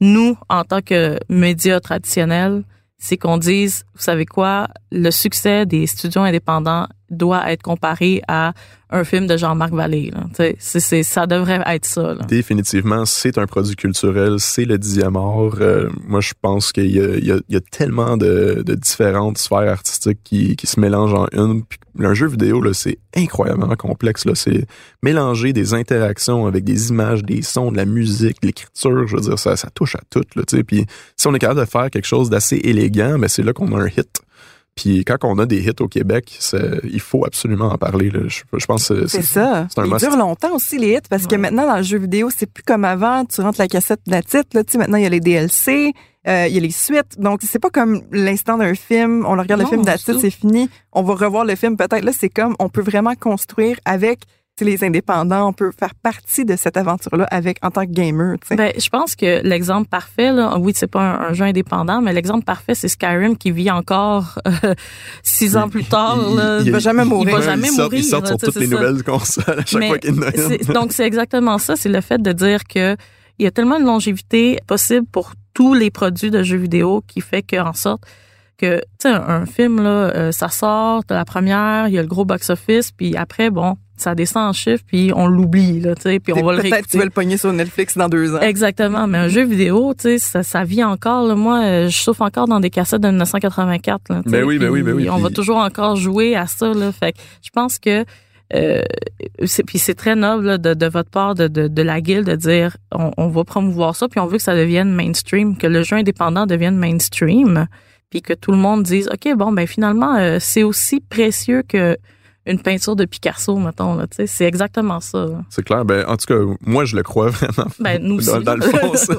nous, en tant que médias traditionnels, c'est qu'on dise, vous savez quoi, le succès des studios indépendants doit être comparé à un film de Jean-Marc Vallée. C'est, c'est, ça devrait être ça. Là. Définitivement, c'est un produit culturel, c'est le art. Euh, moi, je pense qu'il y a, il y a- il y a tellement de, de différentes sphères artistiques qui, qui se mélangent en une. Un jeu vidéo, là, c'est incroyablement complexe. Là. C'est mélanger des interactions avec des images, des sons, de la musique, de l'écriture. Je veux dire, ça, ça touche à tout. Là. Puis si on est capable de faire quelque chose d'assez élégant, ben, c'est là qu'on a un hit. Puis quand on a des hits au Québec, il faut absolument en parler. là. Je, je pense que C'est ça. c'est un Ils must. durent longtemps aussi, les hits, parce que maintenant, dans le jeu vidéo, c'est plus comme avant. Tu rentres la cassette de la titre, là, tu sais, maintenant, il y a les DLC, euh, il y a les suites. Donc, c'est pas comme l'instant d'un film. On regarde Non, le film de la titre, c'est fini. On va revoir le film peut-être. Là, c'est comme, on peut vraiment construire avec les indépendants, on peut faire partie de cette aventure-là avec en tant que gamer. tu sais. Ben, je pense que l'exemple parfait, là, oui, c'est pas un, un jeu indépendant, mais l'exemple parfait, c'est Skyrim qui vit encore euh, six ans plus tard. Il- là. il- Il va jamais Il mourir. va jamais ils sortent, mourir. ils sortent sur toutes les ça. nouvelles consoles à chaque Mais fois qu'il y en a une. c'est- donc c'est exactement ça, c'est le fait de dire que il y a tellement de longévité possible pour tous les produits de jeux vidéo qui fait que en sorte que tu sais un, un film là euh, ça sort de la première, il y a le gros box office puis après bon, ça descend en chiffres puis on l'oublie là, tu sais, puis on va le Peut-être que tu vas le pogner sur Netflix dans deux ans. Exactement, mais un jeu vidéo, tu sais, ça, ça vit encore. là. Moi, euh, je souffre encore dans des cassettes de 1984. Là, tu sais, Ben oui, ben oui, ben puis oui, On va toujours encore jouer à ça. Là, fait que je pense que euh, c'est, puis c'est très noble là, de, de votre part de, de, de la guilde de dire on, on va promouvoir ça, puis on veut que ça devienne mainstream, que le jeu indépendant devienne mainstream, puis que tout le monde dise ok bon ben finalement euh, c'est aussi précieux que une peinture de Picasso, mettons là, c'est exactement ça. là. C'est clair. Ben, en tout cas, moi, je le crois vraiment. Ben nous aussi. Dans, dans le fond, ça.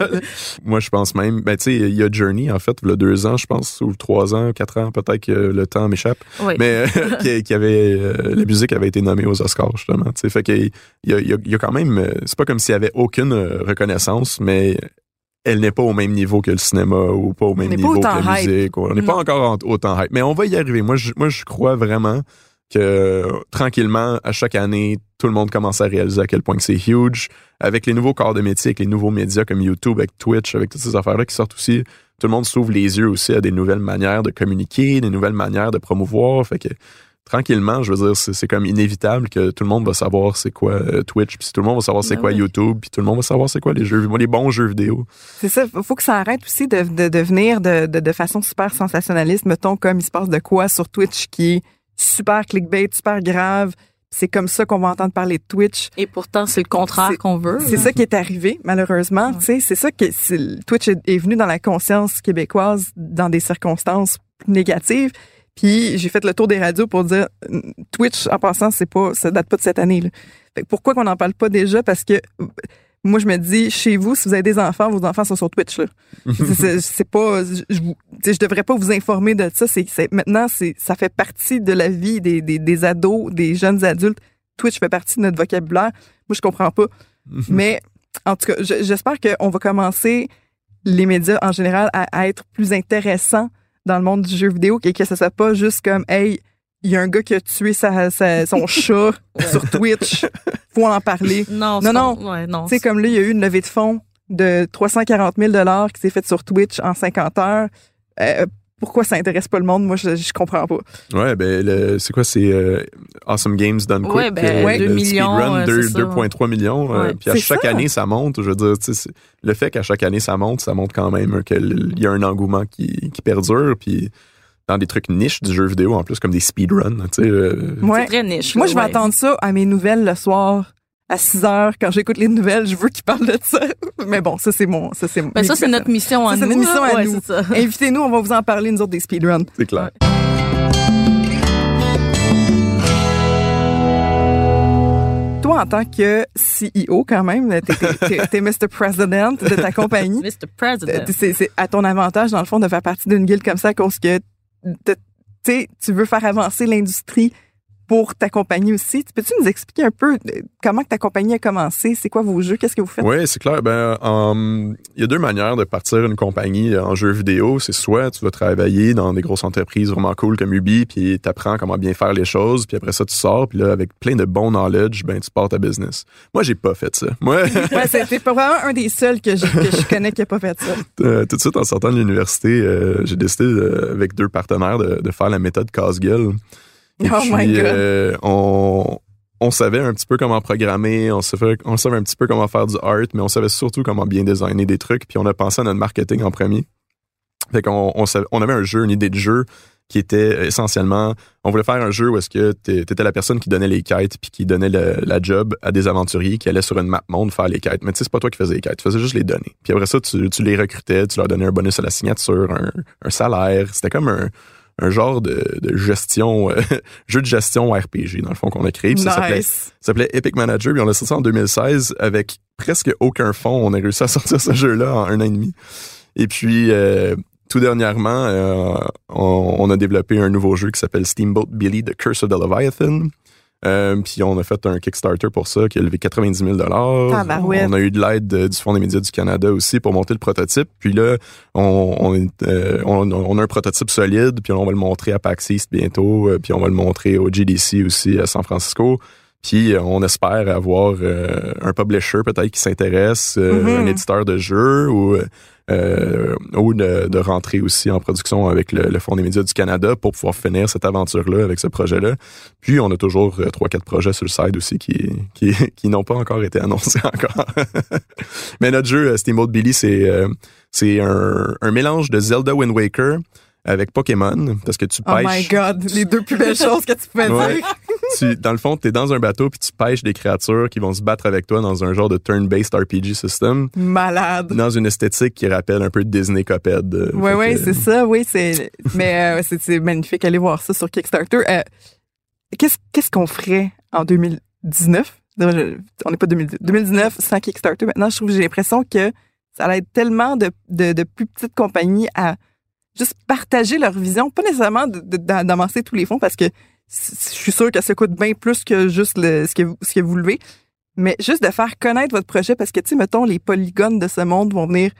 Moi, je pense même. Ben, tu sais, il y a Journey, en fait, il y a deux ans, je pense, ou trois ans, quatre ans, peut-être que le temps m'échappe. Oui. Mais euh, qui, qui avait. euh, la musique avait été nommée aux Oscars, justement. Fait qu'il y a, y, a, il y a quand même. euh, C'est pas comme s'il y avait aucune reconnaissance, mais elle n'est pas au même niveau que le cinéma ou pas au même niveau que la hype. musique. On n'est pas encore en- autant hype. Mais on va y arriver. Moi, je, moi, je crois vraiment que tranquillement, à chaque année, tout le monde commence à réaliser à quel point que c'est huge. Avec les nouveaux corps de métier, avec les nouveaux médias comme YouTube, avec Twitch, avec toutes ces affaires-là qui sortent aussi, tout le monde s'ouvre les yeux aussi à des nouvelles manières de communiquer, des nouvelles manières de promouvoir. Fait que tranquillement, je veux dire, c'est c'est comme inévitable que tout le monde va savoir c'est quoi euh, Twitch, puis tout le monde va savoir c'est Ben quoi oui. YouTube, puis tout le monde va savoir c'est quoi les jeux, les bons jeux vidéo. C'est ça, faut que ça arrête aussi de, de, de venir de, de, de façon super sensationnaliste, mettons comme il se passe de quoi sur Twitch qui est super clickbait, super grave. C'est comme ça qu'on va entendre parler de Twitch. Et pourtant, c'est le contraire qu'on veut. C'est ça qui est arrivé, malheureusement. Ouais. C'est ça que c'est- Twitch est, est venu dans la conscience québécoise dans des circonstances négatives. Puis j'ai fait le tour des radios pour dire Twitch, en passant, c'est pas, ça date pas de cette année. Là. Fait pourquoi qu'on n'en parle pas déjà? Parce que moi, je me dis, chez vous, si vous avez des enfants, vos enfants sont sur Twitch. Là. C'est- pas, je, devrais pas vous informer de ça. C'est, maintenant, c'est, ça fait partie de la vie des, des, des ados, des jeunes adultes. Twitch fait partie de notre vocabulaire. Moi, je comprends pas. Mais en tout cas, je- j'espère qu'on va commencer les médias en général à, à être plus intéressants dans le monde du jeu vidéo et que ce soit pas juste comme hey, il y a un gars qui a tué sa, sa- son chat sur Twitch, faut en parler. Non, Non, non. Ouais, non. Tu sais, comme là, il y a eu une levée de fonds de 340 000 qui s'est faite sur Twitch en 50 heures. Euh, pourquoi ça intéresse pas le monde? Moi, je, je comprends pas. Ouais, ben, le- c'est quoi, c'est euh, Awesome Games Done Quick. Ouais, ben, euh, ouais, millions, euh, deux- c'est ça. 2,3 millions. euh, Ouais. puis à chaque ça. année, ça monte. Je veux dire, le fait qu'à chaque année, ça monte, ça montre quand même qu'il y a un engouement qui, qui perdure. Puis dans des trucs niches du jeu vidéo, en plus, comme des speedruns, tu sais. euh, Ouais. C'est très niche. Moi, je vais ouais. attendre ça à mes nouvelles le soir à 6 heures. Quand j'écoute les nouvelles, je veux qu'ils parlent de ça. Mais bon, ça, c'est mon. Ça, c'est Ben, ça, c'est notre mission à Ça, nous. c'est notre mission à Ouais, nous. c'est ça. Invitez-nous, on va vous en parler, nous autres, des speedruns. c'est clair. Toi, en tant que CEO, quand même, t'es, t'es- t'es- t'es Mr. President de ta compagnie. Mr. President. C'est, c'est à ton avantage, dans le fond, de faire partie d'une guilde comme ça, à cause que sais, tu veux faire avancer l'industrie pour ta compagnie aussi. Peux-tu nous expliquer un peu euh, comment ta compagnie a commencé? C'est quoi vos jeux? Qu'est-ce que vous faites? Oui, c'est clair. Ben, il y a deux manières de partir une compagnie en jeu vidéo. C'est soit tu vas travailler dans des grosses entreprises vraiment cool comme Ubi, puis tu apprends comment bien faire les choses, puis après ça, tu sors, puis là, avec plein de bons knowledge, ben, tu pars ta business. Moi, j'ai pas fait ça. Moi, Ouais, c'est, probablement un des seuls que je, que je connais qui a pas fait ça. euh, tout de suite, en sortant de l'université, euh, j'ai décidé, avec deux partenaires, de, de faire la méthode casse-gueule. Et Oh puis, my God. euh, on, on savait un petit peu comment programmer, on savait, on savait un petit peu comment faire du art, mais on savait surtout comment bien designer des trucs. Puis on a pensé à notre marketing en premier. Fait qu'on on, savait- on avait un jeu, une idée de jeu qui était essentiellement, on voulait faire un jeu où est-ce que t'étais la personne qui donnait les quêtes puis qui donnait le- la job à des aventuriers qui allaient sur une map monde faire les quêtes. Mais tu sais, c'est pas toi qui faisais les quêtes, tu faisais juste les donner. Puis après ça, tu, tu les recrutais, tu leur donnais un bonus à la signature, un, un salaire. C'était comme un, un genre de, de gestion, euh, jeu de gestion RPG, dans le fond, qu'on a créé. Puis Nice. ça s'appelait Epic Manager, puis on l'a sorti en 2016 avec presque aucun fond. On a réussi à sortir ce jeu-là en un an et demi. Et puis, euh, tout dernièrement, euh, on, on a développé un nouveau jeu qui s'appelle Steamboat Billy, The Curse of the Leviathan. Euh, puis on a fait un Kickstarter pour ça qui a levé 90 000 Tabarouette. On a eu de l'aide euh, du Fonds des médias du Canada aussi pour monter le prototype. Puis là, on, on, est, euh, on- on a un prototype solide, puis on va le montrer à PAX East bientôt, euh, puis on va le montrer au GDC aussi à San Francisco. Puis euh, on espère avoir euh, un publisher peut-être qui s'intéresse, euh, Mhm. un éditeur de jeux ou euh, ou de, de rentrer aussi en production avec le, le Fonds des médias du Canada pour pouvoir finir cette aventure-là avec ce projet-là. Puis on a toujours trois, quatre projets sur le side aussi qui, qui, qui n'ont pas encore été annoncés encore. Mais notre jeu, Steamboat Billy, c'est euh, c'est un, un mélange de Zelda Wind Waker avec Pokémon parce que tu Oh pêches. my God, les deux plus belles choses que tu pouvais dire. Tu, dans le fond, tu es dans un bateau puis tu pêches des créatures qui vont se battre avec toi dans un genre de turn-based RPG system, Malade. dans une esthétique qui rappelle un peu Disney Cuphead. euh, Oui, oui, que- c'est ça, oui, c'est. Mais euh, c'est magnifique. Allez voir ça sur Kickstarter. Euh, Qu'est-ce qu'on ferait en 2019? Non, je- On n'est pas 2010 2019 sans Kickstarter. Maintenant, je trouve que j'ai l'impression que ça allait être tellement de, de, de plus petites compagnies à juste partager leur vision, pas nécessairement de- de- d'a- d'amasser tous les fonds parce que je suis sûre que ça coûte bien plus que juste le, ce, que, vous- ce que vous levez, mais juste de faire connaître votre projet parce que, tu sais, mettons, les polygones de ce monde vont venir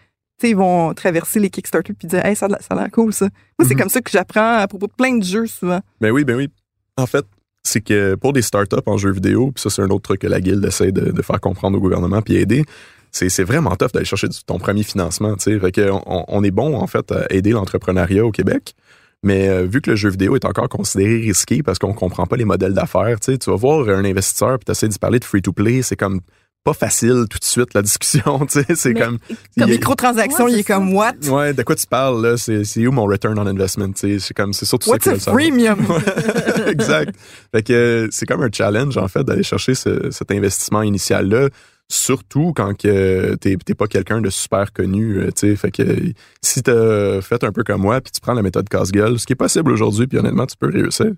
tu sais, ils vont traverser les Kickstarter puis dire, hey, ça a l'air- ça a l'air cool, ça. Moi, c'est Mhm. comme ça que j'apprends à propos de plein de jeux, souvent. Ben oui, ben oui. En fait, c'est que pour des startups en jeux vidéo, puis ça, c'est un autre truc que la Guilde essaie de, de faire comprendre au gouvernement puis aider, c'est vraiment tough d'aller chercher ton premier financement, tu sais. Fait que on, on est bon, en fait, à aider l'entrepreneuriat au Québec. Mais euh, vu que le jeu vidéo est encore considéré risqué parce qu'on comprend pas les modèles d'affaires, tu sais, tu vas voir un investisseur puis tu essaies de parler de free-to-play, c'est comme pas facile tout de suite la discussion, tu sais, c'est comme... Comme a- microtransaction, Ouais, il est comme, what? Ouais, de quoi tu parles, là? C'est où mon return on investment, tu sais? C'est comme, c'est surtout What's ça a que freemium? Ouais, exact. Fait que euh, c'est comme un challenge, en fait, d'aller chercher ce- cet investissement initial-là, surtout quand que t'es t'es pas quelqu'un de super connu, euh, tu sais. Fait que si t'as fait un peu comme moi, puis tu prends la méthode casse-gueule, ce qui est possible aujourd'hui, puis honnêtement, tu peux réussir.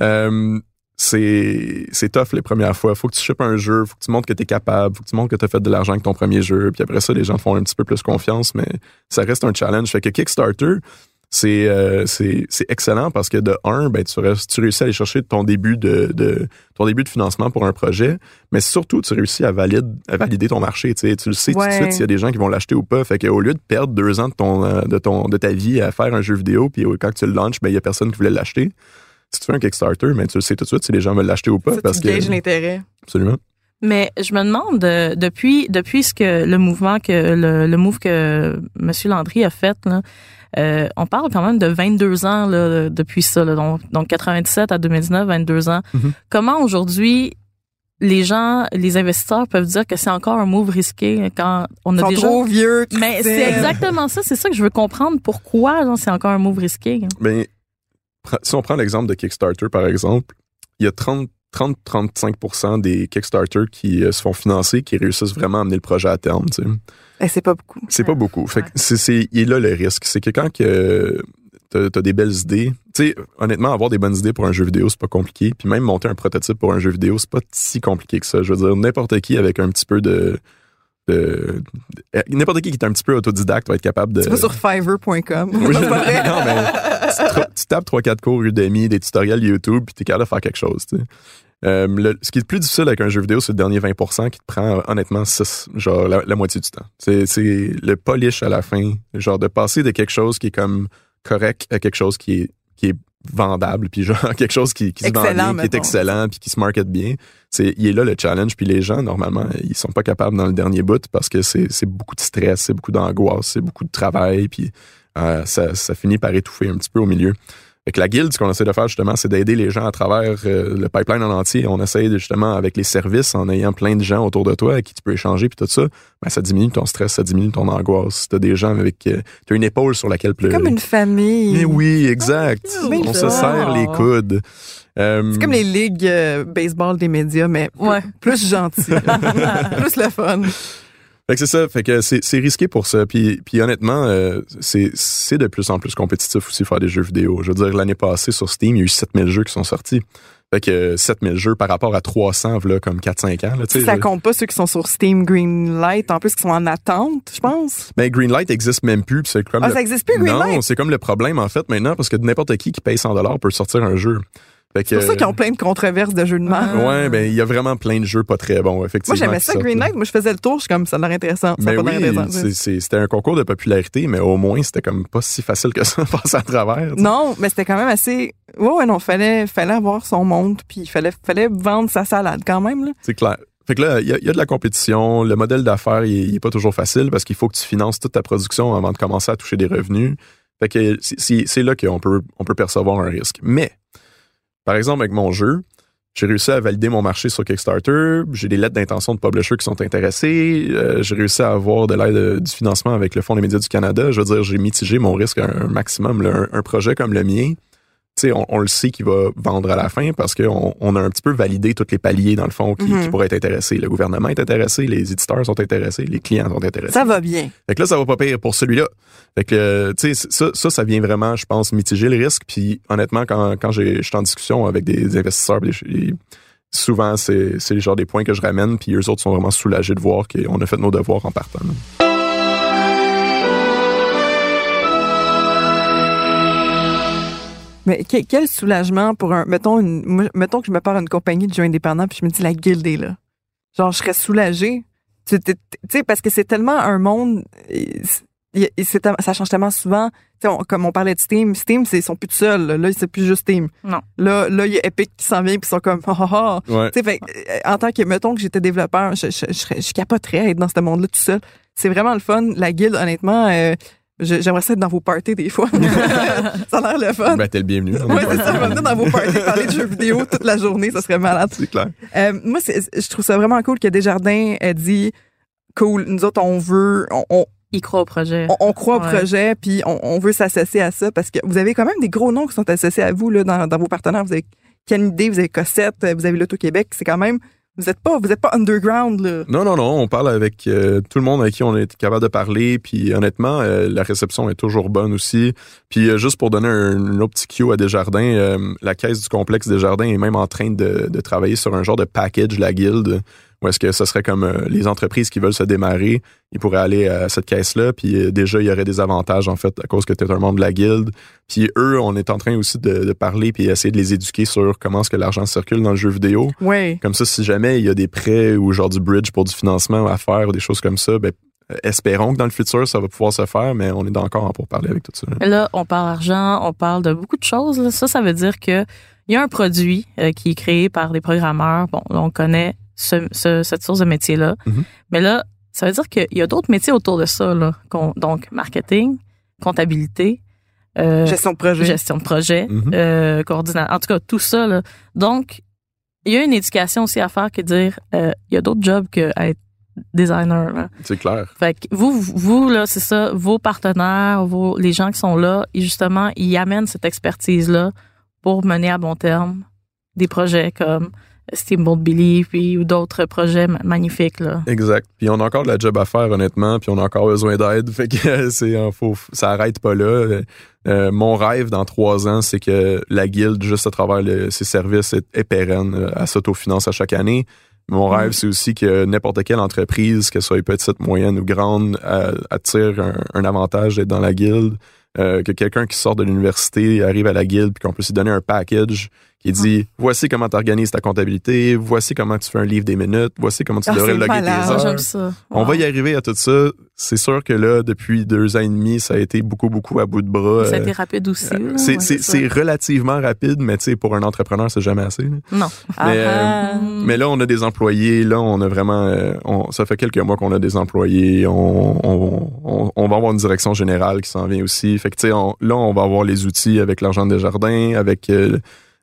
Euh, c'est c'est tough les premières fois. Faut que tu shippes un jeu, faut que tu montres que tu capable, faut que tu montres que tu as fait de l'argent avec ton premier jeu, puis après ça, les gens font un petit peu plus confiance, mais ça reste un challenge. Fait que Kickstarter, c'est euh, c'est c'est excellent parce que de un, ben tu, restes- tu réussis à aller chercher ton début de, de ton début de financement pour un projet, mais surtout tu réussis à valider à valider ton marché. Tu sais, tu le sais tout de suite s'il y a des gens qui vont l'acheter ou pas. Fait qu'au lieu de perdre deux ans de ton euh, de ton de ta vie à faire un jeu vidéo, puis quand tu le launches, ben il y a personne qui voulait l'acheter. Si tu fais un Kickstarter, ben tu le sais tout de suite si les gens veulent l'acheter ou pas Ça, parce tu que l'intérêt. absolument. Mais je me demande euh, depuis depuis ce que le mouvement que le, le move que M. Landry a fait là, euh, on parle quand même de 22 ans là, depuis ça là, donc, donc 97 à 2019 22 ans. Mhm. Comment aujourd'hui les gens les investisseurs peuvent dire que c'est encore un move risqué quand on Ils a sont déjà trop vieux. mais c'est Christelle. exactement ça, c'est ça que je veux comprendre pourquoi genre, c'est encore un move risqué. Ben, pr- si on prend l'exemple de Kickstarter, par exemple, il y a 30 30-35% des Kickstarter qui euh, se font financer, qui réussissent vraiment à amener le projet à terme. tu sais. Eh, c'est pas beaucoup. C'est pas beaucoup. Fait que c'est, c'est, il est là le risque. C'est que quand que t'as, t'as des belles idées, tu sais, honnêtement, avoir des bonnes idées pour un jeu vidéo, c'est pas compliqué. Puis même monter un prototype pour un jeu vidéo, c'est pas si compliqué que ça. Je veux dire, n'importe qui avec un petit peu de. de- de- n'importe qui qui est un petit peu autodidacte va être capable de. Tu vas sur fiverr.com. Non, mais tu tapes 3-4 cours Udemy, des tutoriels YouTube, puis t'es capable de faire quelque chose. tu sais. Euh, le- ce qui est le plus difficile avec un jeu vidéo, c'est le dernier 20% qui te prend honnêtement six- genre la, la moitié du temps. C'est c'est le polish à la fin, genre de passer de quelque chose qui est comme correct à quelque chose qui est, qui est vendable, puis genre quelque chose qui, qui se vend bien, qui est excellent, puis qui se market bien. C'est, il est là le challenge, puis les gens, normalement, ils sont pas capables dans le dernier bout parce que c'est, c'est beaucoup de stress, c'est beaucoup d'angoisse, c'est beaucoup de travail, puis euh, ça, ça finit par étouffer un petit peu au milieu. Avec la guilde, ce qu'on essaie de faire justement, c'est d'aider les gens à travers euh, le pipeline en entier. On essaie justement avec les services, en ayant plein de gens autour de toi avec qui tu peux échanger puis tout ça, ben, ça diminue ton stress, ça diminue ton angoisse. Si t'as des gens avec, euh, t'as une épaule sur laquelle pleurer. Comme une famille. Mais oui, exact. Ah, On se serre les coudes. Euh, C'est comme les ligues euh, baseball des médias, mais plus, Ouais. plus gentil. plus le fun. Fait que c'est ça, fait que c'est c'est risqué pour ça. Puis, puis honnêtement, euh, c'est c'est de plus en plus compétitif aussi faire des jeux vidéo. Je veux dire, l'année passée sur Steam, il y a eu 7000 jeux qui sont sortis. Fait que euh, 7000 jeux par rapport à 300, là, comme 4-5 ans. Là, Ça compte pas ceux qui sont sur Steam Greenlight, en plus qui sont en attente, je pense. Mais Greenlight existe même plus. c'est comme Ah, le- ça existe plus, Non, Greenlight? c'est comme le problème en fait maintenant parce que n'importe qui qui paye 100 dollars peut sortir un jeu. C'est pour ça qu'ils ont plein de controverses de jeux de main. Ah. Ouais, ben il y a vraiment plein de jeux pas très bons, effectivement. Moi, j'aimais ça, sortent, Green. Knight. Moi, je faisais le tour. Je suis comme, ça a l'air intéressant. L'air oui, c'était un concours de popularité, mais au moins, c'était comme pas si facile que ça de passer à travers. Non, mais c'était quand même assez. Ouais, ouais, non, fallait, fallait avoir son monde, puis il fallait, fallait vendre sa salade quand même. C'est clair. Fait que là, il y, a- il y a de la compétition. Le modèle d'affaires, il, est- il est pas toujours facile parce qu'il faut que tu finances toute ta production avant de commencer à toucher des revenus. Fait que c'est là qu'on peut, on peut percevoir un risque. Mais, par exemple, avec mon jeu, j'ai réussi à valider mon marché sur Kickstarter. J'ai des lettres d'intention de publishers qui sont intéressés. Euh, j'ai réussi à avoir de l'aide euh, du financement avec le Fonds des médias du Canada. Je veux dire, j'ai mitigé mon risque à un maximum. Un, projet comme le mien, sais, on, on le sait qu'il va vendre à la fin parce qu'on on a un petit peu validé tous les paliers, dans le fond, qui, Mhm. qui pourraient être intéressés. Le gouvernement est intéressé, les éditeurs sont intéressés, les clients sont intéressés. Ça va bien. Fait que là, ça va pas pire pour celui-là. Fait que, euh, tu sais, ça, ça, ça vient vraiment, je pense, mitiger le risque. Puis, honnêtement, quand, quand j'ai- je suis en discussion avec des investisseurs, des- souvent, c'est c'est le genre des points que je ramène. Puis, eux autres sont vraiment soulagés de voir qu'on a fait nos devoirs en partant. là. Mais que- quel soulagement pour un. Mettons, une, mettons que je me pars à une compagnie de jeux indépendants, puis je me dis la guilde est là. Genre, je serais soulagée. Tu sais, parce que c'est tellement un monde. ça change tellement souvent. Tu sais, on- comme on parlait de Steam, Steam, c'est- ils sont plus tout seuls. Là, Là, c'est plus juste Steam. Non. Là, là, il y a Epic qui s'en vient, puis ils sont comme, ah, ah. Ouais. Tu sais, fait, que, euh, en tant que, mettons que j'étais développeur, je, je, je, capoterais à être dans ce monde-là tout seul. C'est vraiment le fun. La guilde, honnêtement, euh, j'aimerais ça être dans vos parties des fois. ça a l'air le fun. Ben, t'es le bienvenu. Oui, c'est ça. Venir dans vos parties parler de jeux vidéo toute la journée, ça serait malade. C'est clair. Euh, moi, c'est- je trouve ça vraiment cool que Desjardins ait dit cool, nous autres, on veut, on, on, Il croit au projet. on- on croit au projet, puis on, on veut s'associer à ça parce que vous avez quand même des gros noms qui sont associés à vous là, dans, dans vos partenaires. Vous avez Canidé, vous avez Cossette, vous avez l'Auto-Québec. C'est quand même, vous êtes pas, vous êtes pas underground, là. Non, non, non. On parle avec euh, tout le monde avec qui on est capable de parler. Puis honnêtement, euh, la réception est toujours bonne aussi. Puis euh, juste pour donner un, autre petit cue à Desjardins, la caisse du complexe Desjardins est même en train de travailler sur un genre de package, la guilde, où est-ce que ce serait comme euh, les entreprises qui veulent se démarrer, ils pourraient aller à cette caisse-là. Puis euh, déjà, il y aurait des avantages en fait à cause que tu es un membre de la guilde. Puis eux, on est en train aussi de, de parler puis essayer de les éduquer sur comment est-ce que l'argent circule dans le jeu vidéo. Ouais. Comme ça, si jamais il y a des prêts ou genre du bridge pour du financement à faire ou des choses comme ça, ben, euh, espérons que dans le futur, ça va pouvoir se faire, mais on est encore en pour parler avec tout ça. là. Là, on parle argent, on parle de beaucoup de choses. là. Ça, ça veut dire que il y a un produit euh, qui est créé par des programmeurs. Bon, là, on connaît ce, ce- cette source de métier-là. Mhm. Mais là, ça veut dire qu'il y a d'autres métiers autour de ça. Là, qu'on- donc, marketing, comptabilité, euh, Gestion de projet. gestion de projet, euh, coordination. En tout cas, tout ça. Là. Donc, il y a une éducation aussi à faire que dire euh, il y a d'autres jobs que être designer. là. C'est clair. Fait que vous, vous là, c'est ça, vos partenaires, vos, les gens qui sont là, et justement, ils amènent cette expertise-là pour mener à bon terme des projets comme Steamboat Billy puis ou d'autres projets ma- magnifiques là. Exact. Puis on a encore de la job à faire, honnêtement, puis on a encore besoin d'aide. Fait que c'est, euh, faut, ça arrête pas là. Euh, mon rêve dans trois ans, c'est que la guilde, juste à travers le- ses services, est, est pérenne. euh, Elle s'autofinance à chaque année. Mon rêve, c'est aussi que n'importe quelle entreprise, qu'elle soit petite, moyenne ou grande, euh, attire un, un avantage d'être dans la guilde. Euh, que quelqu'un qui sort de l'université arrive à la guilde puis qu'on peut lui donner un package qui dit voici comment tu organises ta comptabilité, voici comment tu fais un livre des minutes, voici comment tu Ah, devrais loguer tes Moi, heures. ça. On va y arriver à tout ça. C'est sûr que là, depuis deux ans et demi, ça a été beaucoup, beaucoup à bout de bras. Ça a Euh, été rapide aussi. là. c'est Ouais, relativement rapide, mais tu sais, pour un entrepreneur, c'est jamais assez. là. Non. Ah, Mais, euh, ah. Mais là, on a des employés. Là, on a vraiment. euh, on- ça fait quelques mois qu'on a des employés. On, on, on, on va avoir une direction générale qui s'en vient aussi. Fait que, tu sais, là, on va avoir les outils avec l'argent des jardins, avec. euh,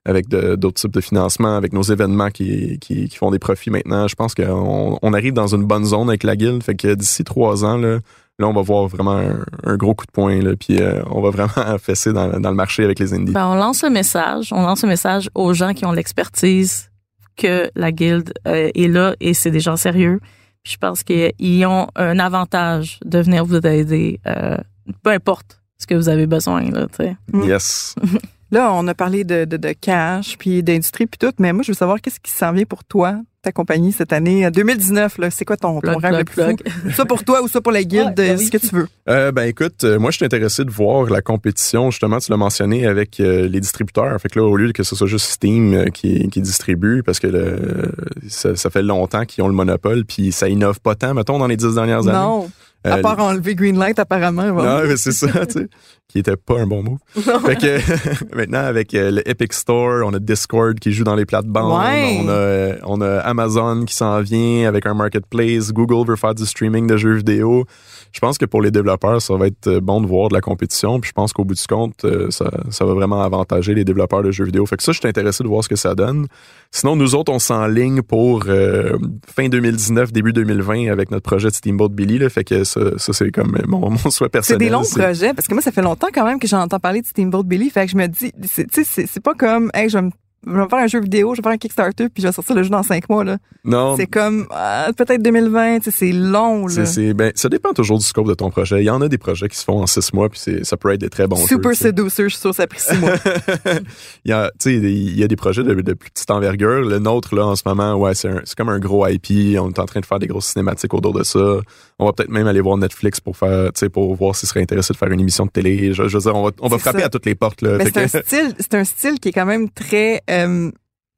avec d'autres types de financement, avec nos événements qui, qui, qui font des profits maintenant. Je pense qu'on on arrive dans une bonne zone avec la guilde. Fait que d'ici trois ans, là, là, on va voir vraiment un, un gros coup de poing. Là, puis euh, on va vraiment fesser dans, dans le marché avec les indies. Ben, on lance le message, on lance le message aux gens qui ont l'expertise que la guilde euh, est là et c'est des gens sérieux. Puis je pense qu'ils ont un avantage de venir vous aider, euh, peu importe ce que vous avez besoin là. Yes. Là, on a parlé de, de, de cash, puis d'industrie, puis tout, mais moi, je veux savoir qu'est-ce qui s'en vient pour toi, ta compagnie, cette année, euh, 2019, là. C'est quoi ton, ton Plug, rêve le plug, plus fou? Soit pour toi ou soit pour la guilde, Ouais, ben euh, oui. ce que tu veux? Euh, ben écoute, euh, moi je suis intéressé de voir la compétition, justement, tu l'as mentionné avec euh, les distributeurs. Fait que là, au lieu que ce soit juste Steam euh, qui, qui distribue, parce que le- ça, ça fait longtemps qu'ils ont le monopole, puis ça innove pas tant, mettons, dans les dix dernières années. Non. À Euh, part enlever Greenlight, apparemment. voilà. Non, mais c'est ça, tu sais, qui était pas un bon move. Fait que maintenant avec euh, le Epic Store, on a Discord qui joue dans les plates-bandes, Ouais. on a euh, on a Amazon qui s'en vient avec un marketplace, Google veut faire du streaming de jeux vidéo. Je pense que pour les développeurs, ça va être euh, bon de voir de la compétition, puis je pense qu'au bout du compte, euh, ça, ça va vraiment avantager les développeurs de jeux vidéo. Fait que ça, je suis intéressé de voir ce que ça donne. Sinon, nous autres, on s'enligne pour euh, fin 2019, début 2020 avec notre projet de Steamboat Billy. Là, fait que ça, ça c'est comme mon, mon souhait C'est personnel. des longs C'est- projets, parce que moi, ça fait longtemps quand même que j'entends parler de Steamboat Billy. Fait que je me dis, c'est- tu sais, c'est c'est pas comme, hey, je vais me je vais me faire un jeu vidéo, je vais faire un Kickstarter, puis je vais sortir le jeu dans cinq mois. là. Non, C'est comme, ah, peut-être 2020, tu sais, c'est long. c'est, Là. c'est- ben, ça dépend toujours du scope de ton projet. Il y en a des projets qui se font en six mois, puis c'est, ça peut être des très bons jeux. Super sais. Seducer, je suis sûre, ça a pris six mois. il, y a, il y a des projets de, de plus petite envergure. Le nôtre, là, en ce moment, ouais, c'est, un- c'est comme un gros IP. On est en train de faire des grosses cinématiques autour de ça. On va peut-être même aller voir Netflix pour faire, pour voir s'ils seraient intéressés de faire une émission de télé. Je, je veux dire, on va, on va frapper ça. à toutes les portes, là. Fait c'est un que- style, c'est un style qui est quand même très euh,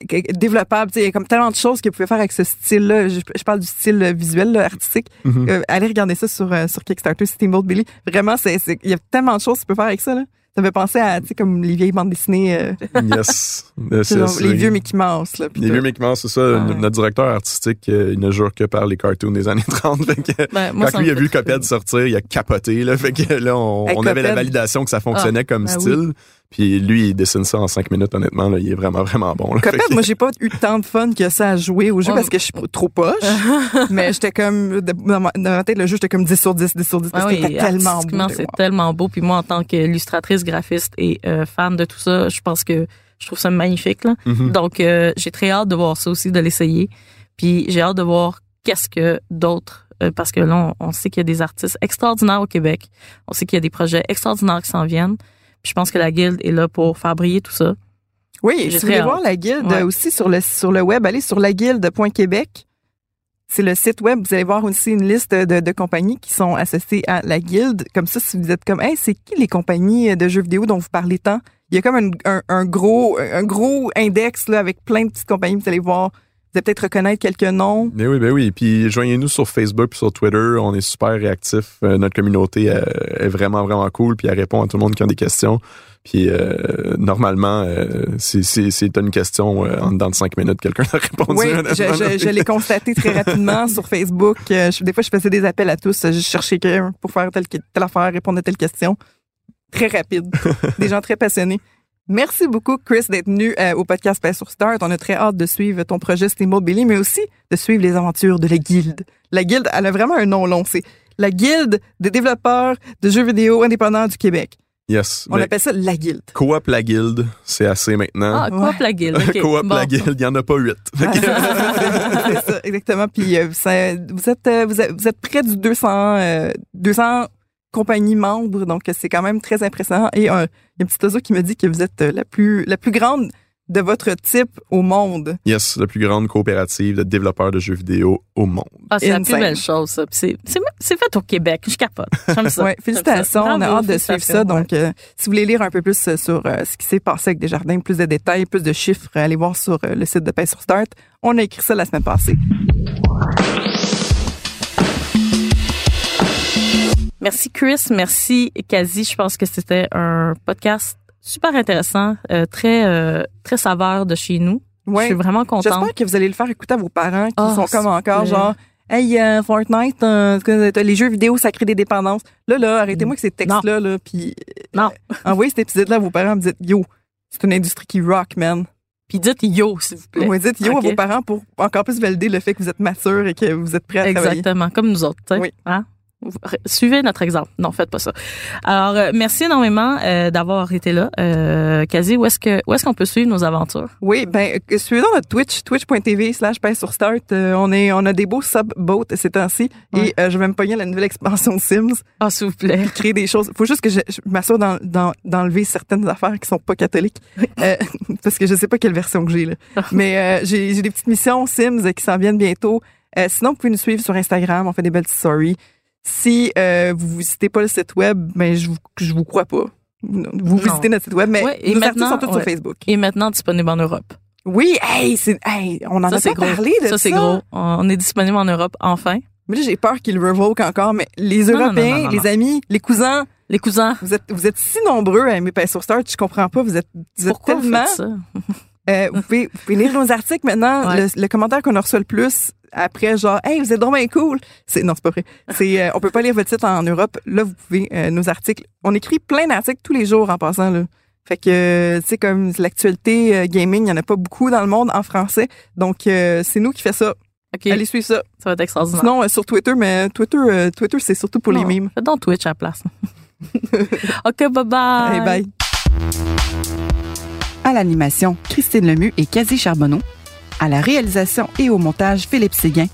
que- développable. Tu sais, Il y a comme tellement de choses que vous pouvez faire avec ce style-là. Je, je parle du style euh, visuel, là, artistique. Mhm. Euh, allez regarder ça sur, euh, sur Kickstarter, Steamboat Billy. Vraiment, il y a tellement de choses que tu peux faire avec ça. Là. Ça me fait penser à, tu sais, comme les vieilles bandes dessinées, euh, yes. Euh, genre, les vieux Mickey Mouse. Là, Les vieux Mickey Mouse, c'est ça. Ah ouais. Notre directeur artistique, euh, il ne jure que par les cartoons des années 30. Fait que, Ben, moi, quand lui a vu Cuphead sortir, il a capoté. Là, fait que là, on, Hey, on avait la validation que ça fonctionnait comme ben style. Puis lui, il dessine ça en cinq minutes, honnêtement. Là, il est vraiment, vraiment bon. là. Que- moi, j'ai pas eu tant de fun que ça à jouer au jeu Ouais. parce que je suis trop poche. mais j'étais comme, dans ma, dans ma tête, le jeu, j'étais comme 10 sur 10, 10 sur 10 parce Ah que oui, c'était tellement beau. c'est tellement beau. Puis moi, en tant qu'illustratrice, graphiste et euh, fan de tout ça, je pense que je trouve ça magnifique. Là. Mhm. Donc, euh, j'ai très hâte de voir ça aussi, de l'essayer. Puis j'ai hâte de voir qu'est-ce que d'autres, euh, parce que là, on, on sait qu'il y a des artistes extraordinaires au Québec. On sait qu'il y a des projets extraordinaires qui s'en viennent. Puis je pense que la guilde est là pour faire briller tout ça. Oui, si vous voulez voir la guilde Ouais. aussi sur le, sur le web, allez sur laguilde.québec. C'est le site web. Vous allez voir aussi une liste de, de compagnies qui sont associées à la guilde. Comme ça, si vous êtes comme, hey, c'est qui les compagnies de jeux vidéo dont vous parlez tant? Il y a comme un, un, un gros, un gros index là, avec plein de petites compagnies. Vous allez voir, vous allez peut-être reconnaître quelques noms. Ben oui, ben oui. Puis joignez-nous sur Facebook puis sur Twitter. On est super réactifs. Euh, notre communauté euh, est vraiment, vraiment cool. Puis elle répond à tout le monde qui a des questions. Puis euh, normalement, euh, si, si, si t'as une question euh, en dedans de cinq minutes, quelqu'un a répondu. Oui, je, l'ai constaté très rapidement sur Facebook. Je- des fois, je faisais des appels à tous. Je cherchais quelqu'un pour faire telle, telle affaire, répondre à telle question. Très rapide. des gens très passionnés. Merci beaucoup, Chris, d'être venu euh, au podcast Paix sur Start. On a très hâte de suivre ton projet Steamboat Billy, mais aussi de suivre les aventures de la Guilde. La Guilde, elle a vraiment un nom long. C'est la Guilde des développeurs de jeux vidéo indépendants du Québec. Yes. On appelle ça la Guilde. Coop la guilde, c'est assez maintenant. Ah, coop la guilde. Coop Bon. la guilde, il n'y en a pas huit. C'est ça, exactement. Puis euh, ça- vous êtes euh, vous êtes vous êtes près du 200 euh, 200 compagnies membres, donc c'est quand même très impressionnant. Et euh, il y a un petit oiseau qui me dit que vous êtes euh, la plus la plus grande de votre type au monde. yes, la plus grande coopérative de développeurs de jeux vidéo au monde. Ah, c'est la plus belle chose, ça. Puis C'est, fait au Québec. Je capote. J'aime ça. Ouais, félicitations, on a hâte de suivre ça. Donc, euh, si vous voulez lire un peu plus euh, sur euh, ce qui s'est passé avec Desjardins, plus de détails, plus de chiffres, allez voir sur euh, le site de Paix sur Start. On a écrit ça la semaine passée. Merci Chris, merci Kazi. Je pense que c'était un podcast super intéressant, euh, très euh, très saveur de chez nous. Je suis vraiment contente. J'espère que vous allez le faire écouter à vos parents qui Ah, sont comme encore plaît. genre Hey, euh, Fortnite, euh, les jeux vidéo, ça crée des dépendances. Là, là, arrêtez-moi avec ces textes-là, là, puis Non. envoyez cet épisode-là à vos parents, dites Yo, c'est une industrie qui rock, man. Puis dites yo, s'il vous plaît. Ouais, dites Yo à vos parents pour encore plus valider le fait que vous êtes mature et que vous êtes prêts à travailler. Exactement, comme nous autres. tu sais. Oui. Hein? Suivez notre exemple. Non, faites pas ça. Alors, euh, merci énormément euh, d'avoir été là. Euh, Kazi, où est-ce que où est-ce qu'on peut suivre nos aventures? Oui, ben euh, suivez-nous notre Twitch, twitch.tv slash sur start. Euh, on est on a des beaux sub-boats ces temps-ci. Ouais. Et euh, je vais me pogner la nouvelle expansion de Sims. Ah, s'il vous plaît. créer des choses. Faut juste que je, je m'assure d'en- d'en- d'enlever certaines affaires qui sont pas catholiques. Euh, parce que je sais pas quelle version que j'ai, là. Mais euh, j'ai j'ai des petites missions Sims qui s'en viennent bientôt. Euh, sinon, vous pouvez nous suivre sur Instagram. On fait des belles stories. Si euh, vous visitez pas le site web, ben je vous, je vous crois pas. Vous, vous visitez notre site web, mais Ouais, et nos articles sont tous sur. Facebook. Et maintenant disponible en Europe. Oui, hey, c'est, hey, on en ça, a c'est pas gros. parlé de ça. ça, c'est gros. On est disponible en Europe, enfin. Mais là, j'ai peur qu'ils le revoquent encore, mais les Non, Européens, non, non, les amis, les cousins, Les cousins, vous êtes, vous êtes si nombreux à aimer Pain sur Start, je comprends pas. Vous êtes, vous êtes pourquoi vous tellement. faites ça? Euh, vous, pouvez, vous pouvez lire nos articles maintenant. Ouais. Le, le commentaire qu'on reçu le plus après, genre, hey, vous êtes vraiment cool. C'est non, c'est pas vrai. C'est, euh, on peut pas lire votre site en Europe. Là, vous pouvez euh, nos articles. On écrit plein d'articles tous les jours en passant là. Fait que, euh, tu sais, comme l'actualité euh, gaming, il y en a pas beaucoup dans le monde en français. Donc, euh, c'est nous qui fait ça. OK, Allez suivre ça. ça va être extraordinaire. Sinon, euh, sur Twitter, mais Twitter, euh, Twitter, c'est surtout pour les mimes. Faites donc Twitch à la place. OK, bye-bye. Allez, bye. À l'animation, Christine Lemieux et Cathy Charbonneau. À la réalisation et au montage, Philippe Séguin.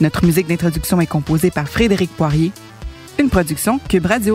Notre musique d'introduction est composée par Frédéric Poirier. Une production Cube Radio.